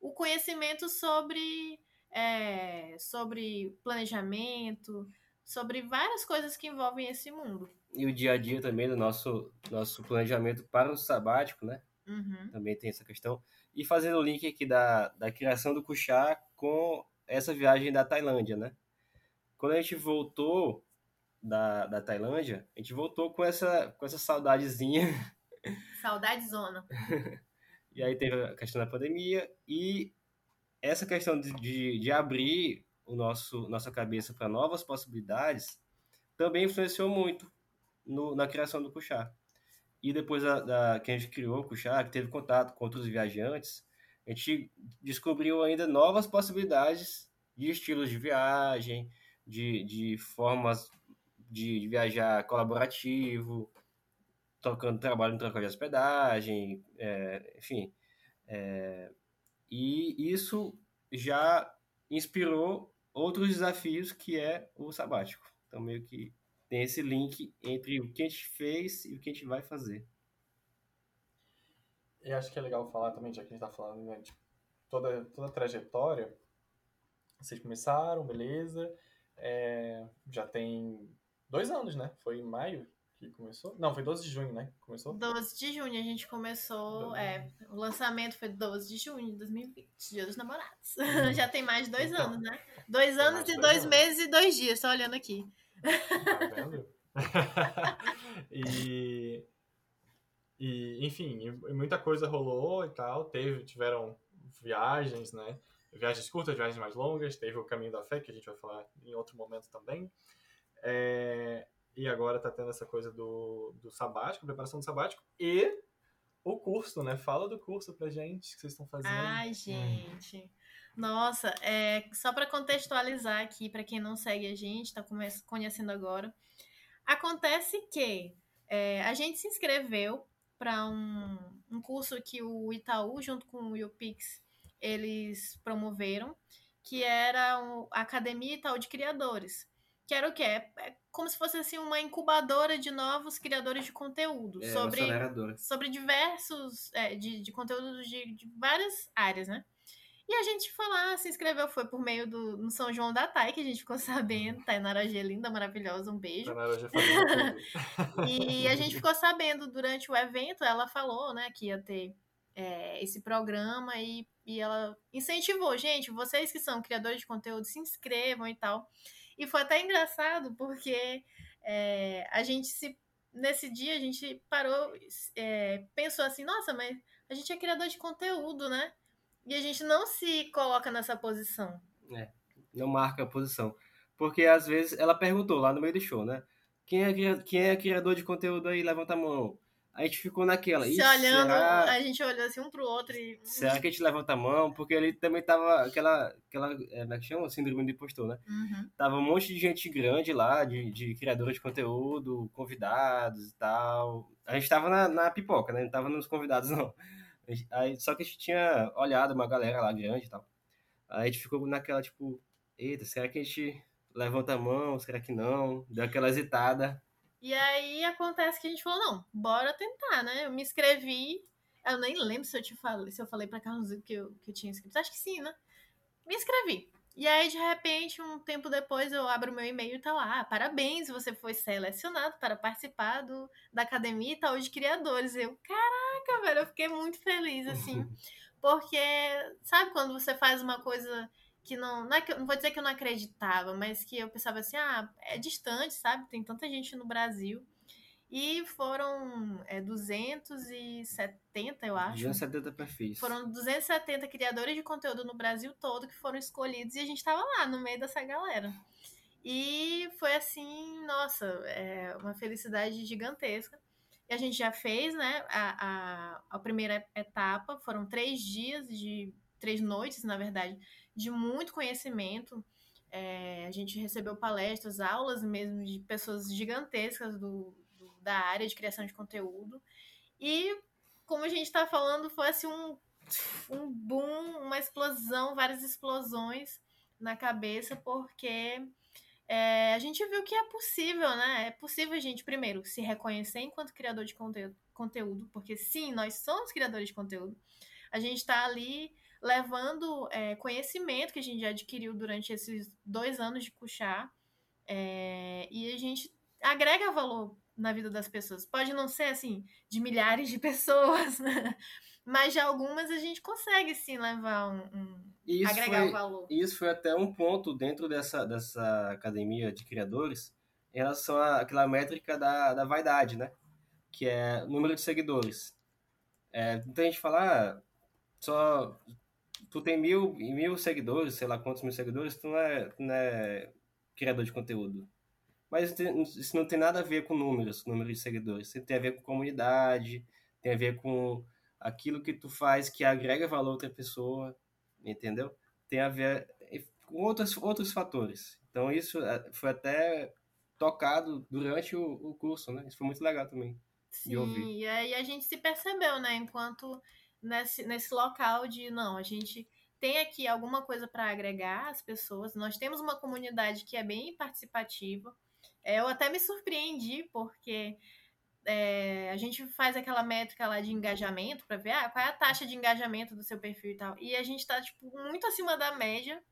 o conhecimento sobre, é, sobre planejamento, sobre várias coisas que envolvem esse mundo. E o dia a dia também do nosso, nosso planejamento para o sabático, né? Uhum. Também tem essa questão. E fazendo o link aqui da, da criação do Kuchá com essa viagem da Tailândia, né? Quando a gente voltou da, da Tailândia, a gente voltou com essa, com essa saudadezinha. (laughs) Saudade zona. e aí teve a questão da pandemia e essa questão de, de, de abrir o nosso nossa cabeça para novas possibilidades também influenciou muito no, na criação do Cuxá. E depois da, da, que a gente criou o Cuxá, que teve contato com outros viajantes, a gente descobriu ainda novas possibilidades de estilos de viagem, de, de formas de, de viajar colaborativo, tocando trabalho em troca de hospedagem, é, enfim. É, e isso já inspirou outros desafios que é o sabático. Então, meio que tem esse link entre o que a gente fez e o que a gente vai fazer. E acho que é legal falar também, já que a gente está falando né, de toda, toda a trajetória. Vocês começaram, beleza, é, já tem dois anos, né? Foi em maio que começou? Não, foi 12 de junho, né? Começou? 12 de junho a gente começou. É, o lançamento foi 12 de junho de 2020, Dia dos Namorados. Hum. (laughs) já tem mais de dois então, anos, né? Dois anos e dois, dois meses e dois dias, só olhando aqui. Tá vendo? (laughs) e, e, enfim, muita coisa rolou e tal. Teve, tiveram viagens, né? viagens curtas, viagens mais longas, teve o Caminho da Fé, que a gente vai falar em outro momento também. É, e agora está tendo essa coisa do, do sabático, preparação do sabático, e o curso, né? Fala do curso pra gente que vocês estão fazendo. Ai, gente. Hum. Nossa, é, só para contextualizar aqui, para quem não segue a gente, está conhecendo agora. Acontece que é, a gente se inscreveu para um, um curso que o Itaú, junto com o UPix, eles promoveram, que era a Academia Itaú de Criadores. Que era o quê? É, é como se fosse assim, uma incubadora de novos criadores de conteúdo. É, sobre, sobre diversos. É, de, de conteúdo de, de várias áreas, né? E a gente foi lá, se inscreveu, foi por meio do no São João da Thay, que a gente ficou (laughs) sabendo. Tainara G, linda, maravilhosa, um beijo. Tainara G (laughs) E a gente ficou sabendo durante o evento, ela falou, né, que ia ter é, esse programa e, e ela incentivou, gente, vocês que são criadores de conteúdo, se inscrevam e tal. E foi até engraçado, porque é, a gente se. Nesse dia a gente parou, é, pensou assim, nossa, mas a gente é criador de conteúdo, né? E a gente não se coloca nessa posição. É, não marca a posição. Porque às vezes ela perguntou lá no meio do show, né? Quem é, quem é criador de conteúdo aí? Levanta a mão. A gente ficou naquela. Se olhando, será... a gente olhou assim um pro outro e. Será que a gente levanta a mão? Porque ele também tava aquela. aquela é, como é que chama? Síndrome do impostor, né? Uhum. Tava um monte de gente grande lá, de, de criadores de conteúdo, convidados e tal. A gente tava na, na pipoca, né? Não tava nos convidados, (laughs) não. Aí, só que a gente tinha olhado uma galera lá grande e tal. Aí a gente ficou naquela, tipo, eita, será que a gente levanta a mão? Será que não? Deu aquela hesitada. E aí acontece que a gente falou, não, bora tentar, né? Eu me inscrevi. Eu nem lembro se eu te falei, se eu falei pra Carlos que eu, que eu tinha inscrito. Acho que sim, né? Me inscrevi. E aí, de repente, um tempo depois, eu abro meu e-mail e tá lá. Ah, parabéns, você foi selecionado para participar do, da Academia Itaú de Criadores. Eu, caraca, velho, eu fiquei muito feliz, assim. (laughs) Porque, sabe quando você faz uma coisa que não. Não, é que, não vou dizer que eu não acreditava, mas que eu pensava assim, ah, é distante, sabe? Tem tanta gente no Brasil. E foram é, 270, eu acho. 270 perfis. Foram 270 criadores de conteúdo no Brasil todo que foram escolhidos e a gente estava lá no meio dessa galera. E foi assim, nossa, é uma felicidade gigantesca. E a gente já fez, né, a, a, a primeira etapa, foram três dias de três noites, na verdade, de muito conhecimento. É, a gente recebeu palestras, aulas mesmo de pessoas gigantescas do, do da área de criação de conteúdo. E, como a gente está falando, foi assim um, um boom, uma explosão, várias explosões na cabeça, porque é, a gente viu que é possível, né? É possível a gente, primeiro, se reconhecer enquanto criador de conteúdo, conteúdo porque sim, nós somos criadores de conteúdo. A gente está ali levando é, conhecimento que a gente já adquiriu durante esses dois anos de Cuxá. É, e a gente agrega valor na vida das pessoas. Pode não ser assim, de milhares de (laughs) pessoas, né? mas de algumas a gente consegue sim levar um. um isso agregar foi, um valor. Isso foi até um ponto dentro dessa, dessa academia de criadores em relação àquela métrica da, da vaidade, né? Que é número de seguidores. É, muita gente fala, ah, só tu tem mil, mil seguidores, sei lá quantos mil seguidores, tu não é, tu não é criador de conteúdo. Mas isso não tem nada a ver com números, número de seguidores. Isso tem a ver com comunidade, tem a ver com aquilo que tu faz que agrega valor a outra pessoa, entendeu? Tem a ver com outros, outros fatores. Então isso é, foi até tocado durante o, o curso, né? Isso foi muito legal também. Sim, e aí a gente se percebeu, né? Enquanto nesse, nesse local de não, a gente tem aqui alguma coisa para agregar às pessoas. Nós temos uma comunidade que é bem participativa. Eu até me surpreendi porque é, a gente faz aquela métrica lá de engajamento para ver ah, qual é a taxa de engajamento do seu perfil e tal. E a gente está tipo, muito acima da média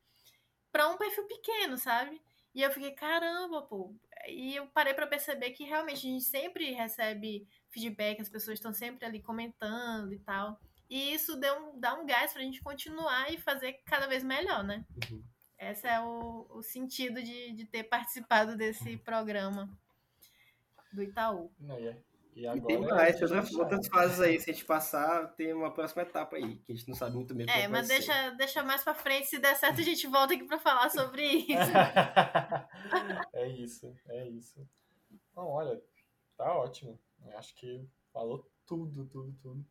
para um perfil pequeno, sabe? E eu fiquei, caramba, pô. E eu parei para perceber que realmente a gente sempre recebe feedback, as pessoas estão sempre ali comentando e tal. E isso deu um, dá um gás pra gente continuar e fazer cada vez melhor, né? Uhum. Esse é o, o sentido de, de ter participado desse programa do Itaú. E, agora, e tem mais, tem outras, outras fases aí. Se a gente passar, tem uma próxima etapa aí, que a gente não sabe muito bem É, mas deixa, deixa mais pra frente. Se der certo, a gente volta aqui pra falar sobre isso. (laughs) é isso, é isso. Não, olha, tá ótimo. Eu acho que falou tudo, tudo, tudo.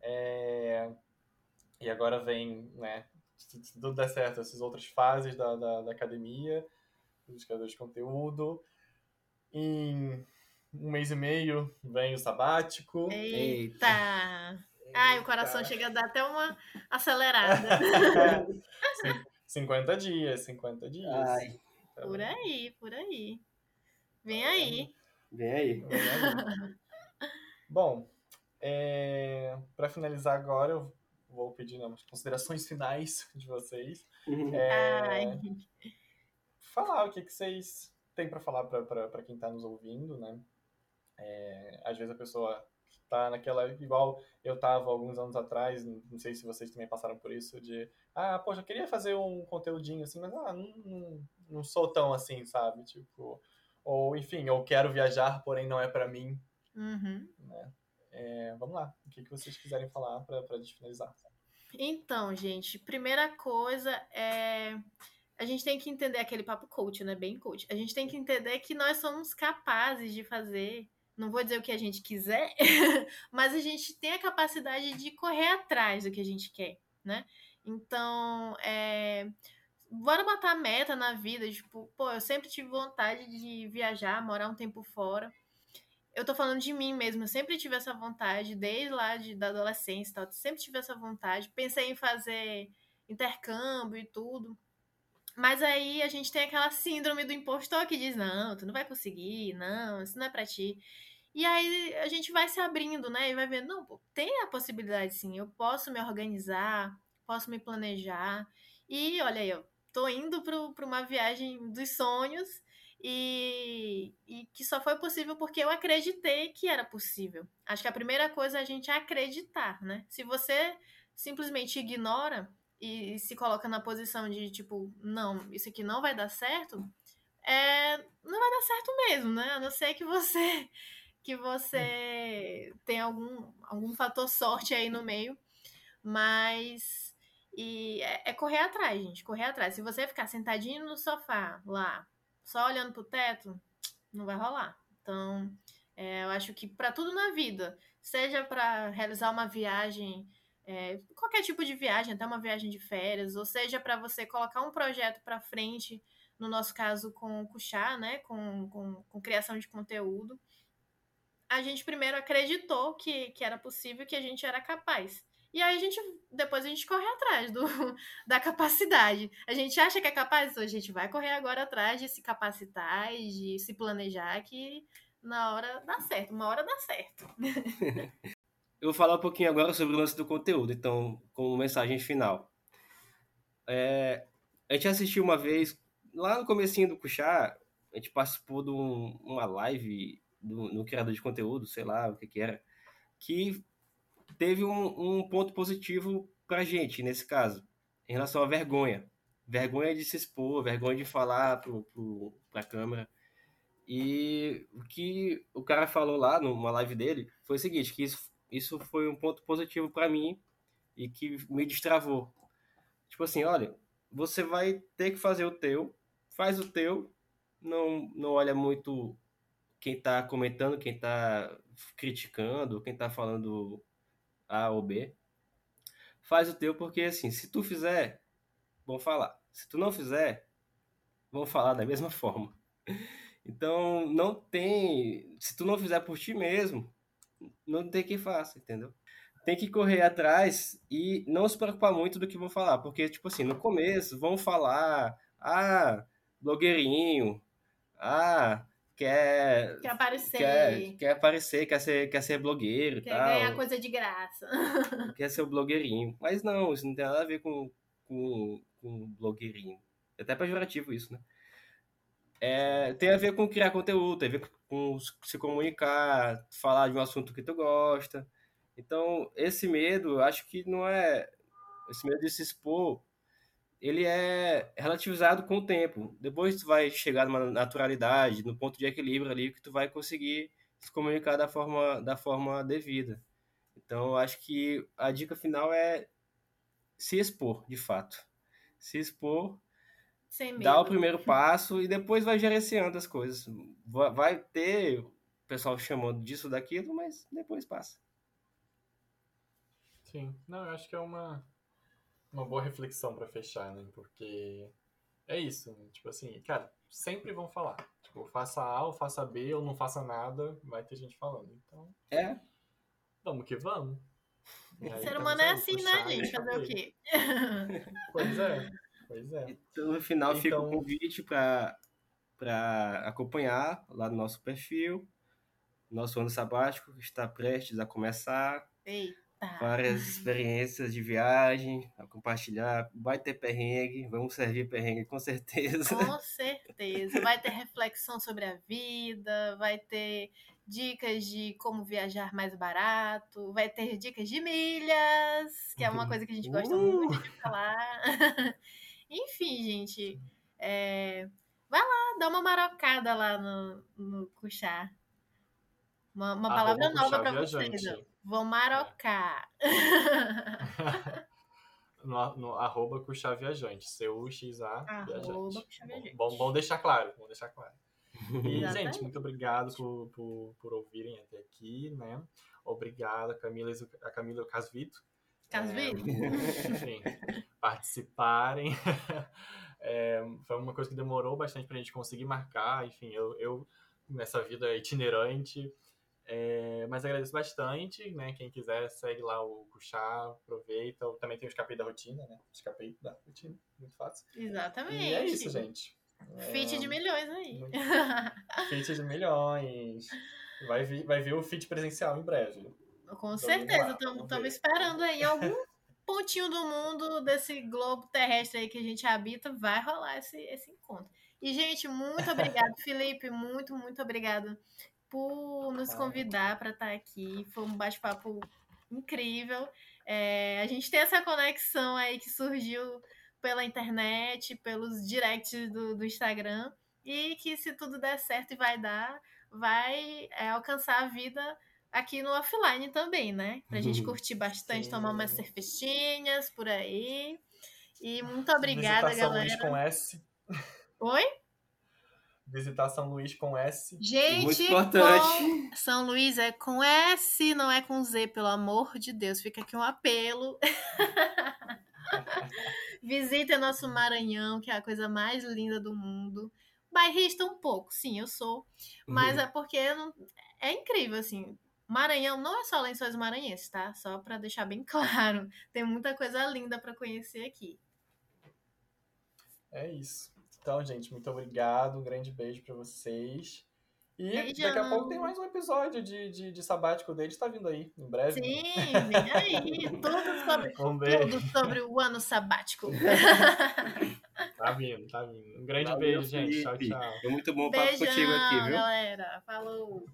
É... E agora vem, né, se tudo der certo, essas outras fases da, da, da academia, dos criadores de conteúdo. Em um mês e meio vem o sabático. Eita! Eita. Ai, o coração chega a dar até uma acelerada. (laughs) 50 dias, 50 dias. Ai. Então, por aí, por aí. Vem aí. Vem aí. Vem aí. Bom, é, para finalizar agora, eu vou pedir não, considerações finais de vocês. Uhum. É, falar o que, que vocês têm para falar para quem está nos ouvindo, né? É, às vezes a pessoa tá naquela igual eu tava alguns anos atrás, não sei se vocês também passaram por isso de, ah, poxa, eu queria fazer um conteúdinho assim, mas ah, não, não, não sou tão assim, sabe? Tipo, ou enfim, eu quero viajar, porém não é para mim. Uhum. Né? É, vamos lá, o que, que vocês quiserem falar para a gente finalizar? Então, gente, primeira coisa é a gente tem que entender aquele papo coach, né? Bem coach. A gente tem que entender que nós somos capazes de fazer, não vou dizer o que a gente quiser, (laughs) mas a gente tem a capacidade de correr atrás do que a gente quer, né? Então, é, bora botar meta na vida, tipo, pô, eu sempre tive vontade de viajar, morar um tempo fora. Eu tô falando de mim mesmo, eu sempre tive essa vontade, desde lá de, da adolescência e tal, sempre tive essa vontade. Pensei em fazer intercâmbio e tudo. Mas aí a gente tem aquela síndrome do impostor que diz: não, tu não vai conseguir, não, isso não é pra ti. E aí a gente vai se abrindo, né? E vai vendo, não, tem a possibilidade sim, eu posso me organizar, posso me planejar. E olha aí, eu tô indo para uma viagem dos sonhos e, e que só foi possível porque eu acreditei que era possível. Acho que a primeira coisa é a gente acreditar, né? Se você simplesmente ignora e, e se coloca na posição de tipo, não, isso aqui não vai dar certo, é, não vai dar certo mesmo, né? A não ser que você (laughs) que você tem algum, algum fator sorte aí no meio, mas e é, é, correr atrás, gente, correr atrás. Se você ficar sentadinho no sofá lá, só olhando pro teto, não vai rolar. Então, é, eu acho que para tudo na vida, seja para realizar uma viagem, é, qualquer tipo de viagem, até uma viagem de férias, ou seja para você colocar um projeto para frente, no nosso caso com o Cuxá, né, com, com, com criação de conteúdo, a gente primeiro acreditou que, que era possível, que a gente era capaz. E aí a gente, depois a gente corre atrás do, (laughs) da capacidade. A gente acha que é capaz, então a gente vai correr agora atrás de se capacitar e de se planejar que na hora dá certo, uma hora dá certo. (laughs) Eu vou falar um pouquinho agora sobre o lance do conteúdo, então, como mensagem final. É, a gente assistiu uma vez, lá no comecinho do Cuxá, a gente participou de um, uma live do, no criador de conteúdo, sei lá o que que era, que teve um, um ponto positivo para gente, nesse caso, em relação à vergonha. Vergonha de se expor, vergonha de falar para a câmera. E o que o cara falou lá numa live dele foi o seguinte, que isso, isso foi um ponto positivo para mim e que me destravou. Tipo assim, olha, você vai ter que fazer o teu, faz o teu, não, não olha muito quem está comentando, quem está criticando, quem está falando a ou B. Faz o teu, porque assim, se tu fizer, vão falar. Se tu não fizer, vão falar da mesma (laughs) forma. Então, não tem. Se tu não fizer por ti mesmo, não tem quem faça, entendeu? Tem que correr atrás e não se preocupar muito do que vão falar, porque, tipo assim, no começo vão falar, ah, blogueirinho, ah, quer quer aparecer, quer, quer aparecer, quer ser, quer ser blogueiro, quer tal. ganhar coisa de graça. (laughs) Quer ser o blogueirinho. Mas não, isso não tem nada a ver com com, com blogueirinho. É até pejorativo isso, né? É, tem a ver com criar conteúdo, tem a ver com se comunicar, falar de um assunto que tu gosta. Então, esse medo, eu acho que não é. Esse medo de se expor ele é relativizado com o tempo. Depois tu vai chegar numa naturalidade, no ponto de equilíbrio ali que tu vai conseguir se comunicar da forma da forma devida. Então, acho que a dica final é se expor, de fato. Se expor, dar o primeiro passo e depois vai gerenciando as coisas. Vai ter o pessoal chamando disso daquilo, mas depois passa. Sim, não, eu acho que é uma uma boa reflexão para fechar, né? Porque é isso, né? tipo assim, cara, sempre vão falar. Tipo, faça A ou faça B ou não faça nada, vai ter gente falando. Então. É. Vamos que vamos. O ser humano é assim, né, gente? Fazer o quê? (laughs) Pois é, pois é. Então, no final, então... fica o um convite para acompanhar lá no nosso perfil. Nosso ano sabático está prestes a começar. Ei. Tá. Várias experiências de viagem a compartilhar. Vai ter perrengue, vamos servir perrengue com certeza. Com certeza. Vai ter reflexão sobre a vida, vai ter dicas de como viajar mais barato, vai ter dicas de milhas, que é uma coisa que a gente gosta Uh! muito de falar. (laughs) Enfim, gente, é, vai lá, dá uma marocada lá no, no Cuxá. Uma, uma palavra nova pra vocês. Vão marocar. (laughs) no, no arroba Cuxá Viajante. C-U-X-A Viajante. Bom, bom deixar claro, bom deixar claro. E, gente, muito obrigado por, por, por ouvirem até aqui, né? Obrigado a Camila, e a Camila e o Casvito. Casvito? enfim, participarem. (laughs) É, foi uma coisa que demorou bastante pra gente conseguir marcar. Enfim, eu, eu nessa vida itinerante. É, mas agradeço bastante, né? Quem quiser, segue lá o Cuxá, aproveita. Também tem o Escapei da Rotina, né? Escapei da Rotina, muito fácil. Exatamente. E é isso, gente. É, Fit de milhões aí. muito- Fit de milhões. Vai vir, vai vir o fit presencial em breve. Com certeza, estamos esperando aí algum (laughs) pontinho do mundo desse globo terrestre aí que a gente habita, vai rolar esse, esse encontro. E, gente, muito obrigado, (laughs) Felipe, muito, muito obrigado por nos convidar para estar aqui. Foi um bate-papo incrível. É, a gente tem essa conexão aí que surgiu pela internet, pelos directs do, do Instagram, e que se tudo der certo e vai dar, vai é, alcançar a vida aqui no offline também, né? Pra gente curtir bastante, Sim. tomar umas cervejinhas por aí. E muito obrigada, galera. com S. Oi? Visitar São Luís com S. Gente, Muito importante. São Luís é com S, não é com Z, pelo amor de Deus. Fica aqui um apelo. (laughs) Visitem nosso Maranhão, que é a coisa mais linda do mundo. Bairrista um pouco, sim, eu sou. Mas Uhum. é porque não- é incrível, assim. Maranhão não é só lençóis maranhenses, tá? Só pra deixar bem (laughs) claro. Tem muita coisa linda pra conhecer aqui. É isso. Então, gente, muito obrigado. Um grande beijo pra vocês. E Beijão. daqui a pouco tem mais um episódio de, de, de sabático deles. Tá vindo aí, em breve. Sim, vem aí. (laughs) Tudo sobre, Um tudo sobre o ano sabático. (laughs) Tá vindo, tá vindo. Um grande Valeu, beijo, gente. Tchau, Felipe. tchau. Foi muito bom o papo Beijão, contigo aqui, viu? galera. Falou.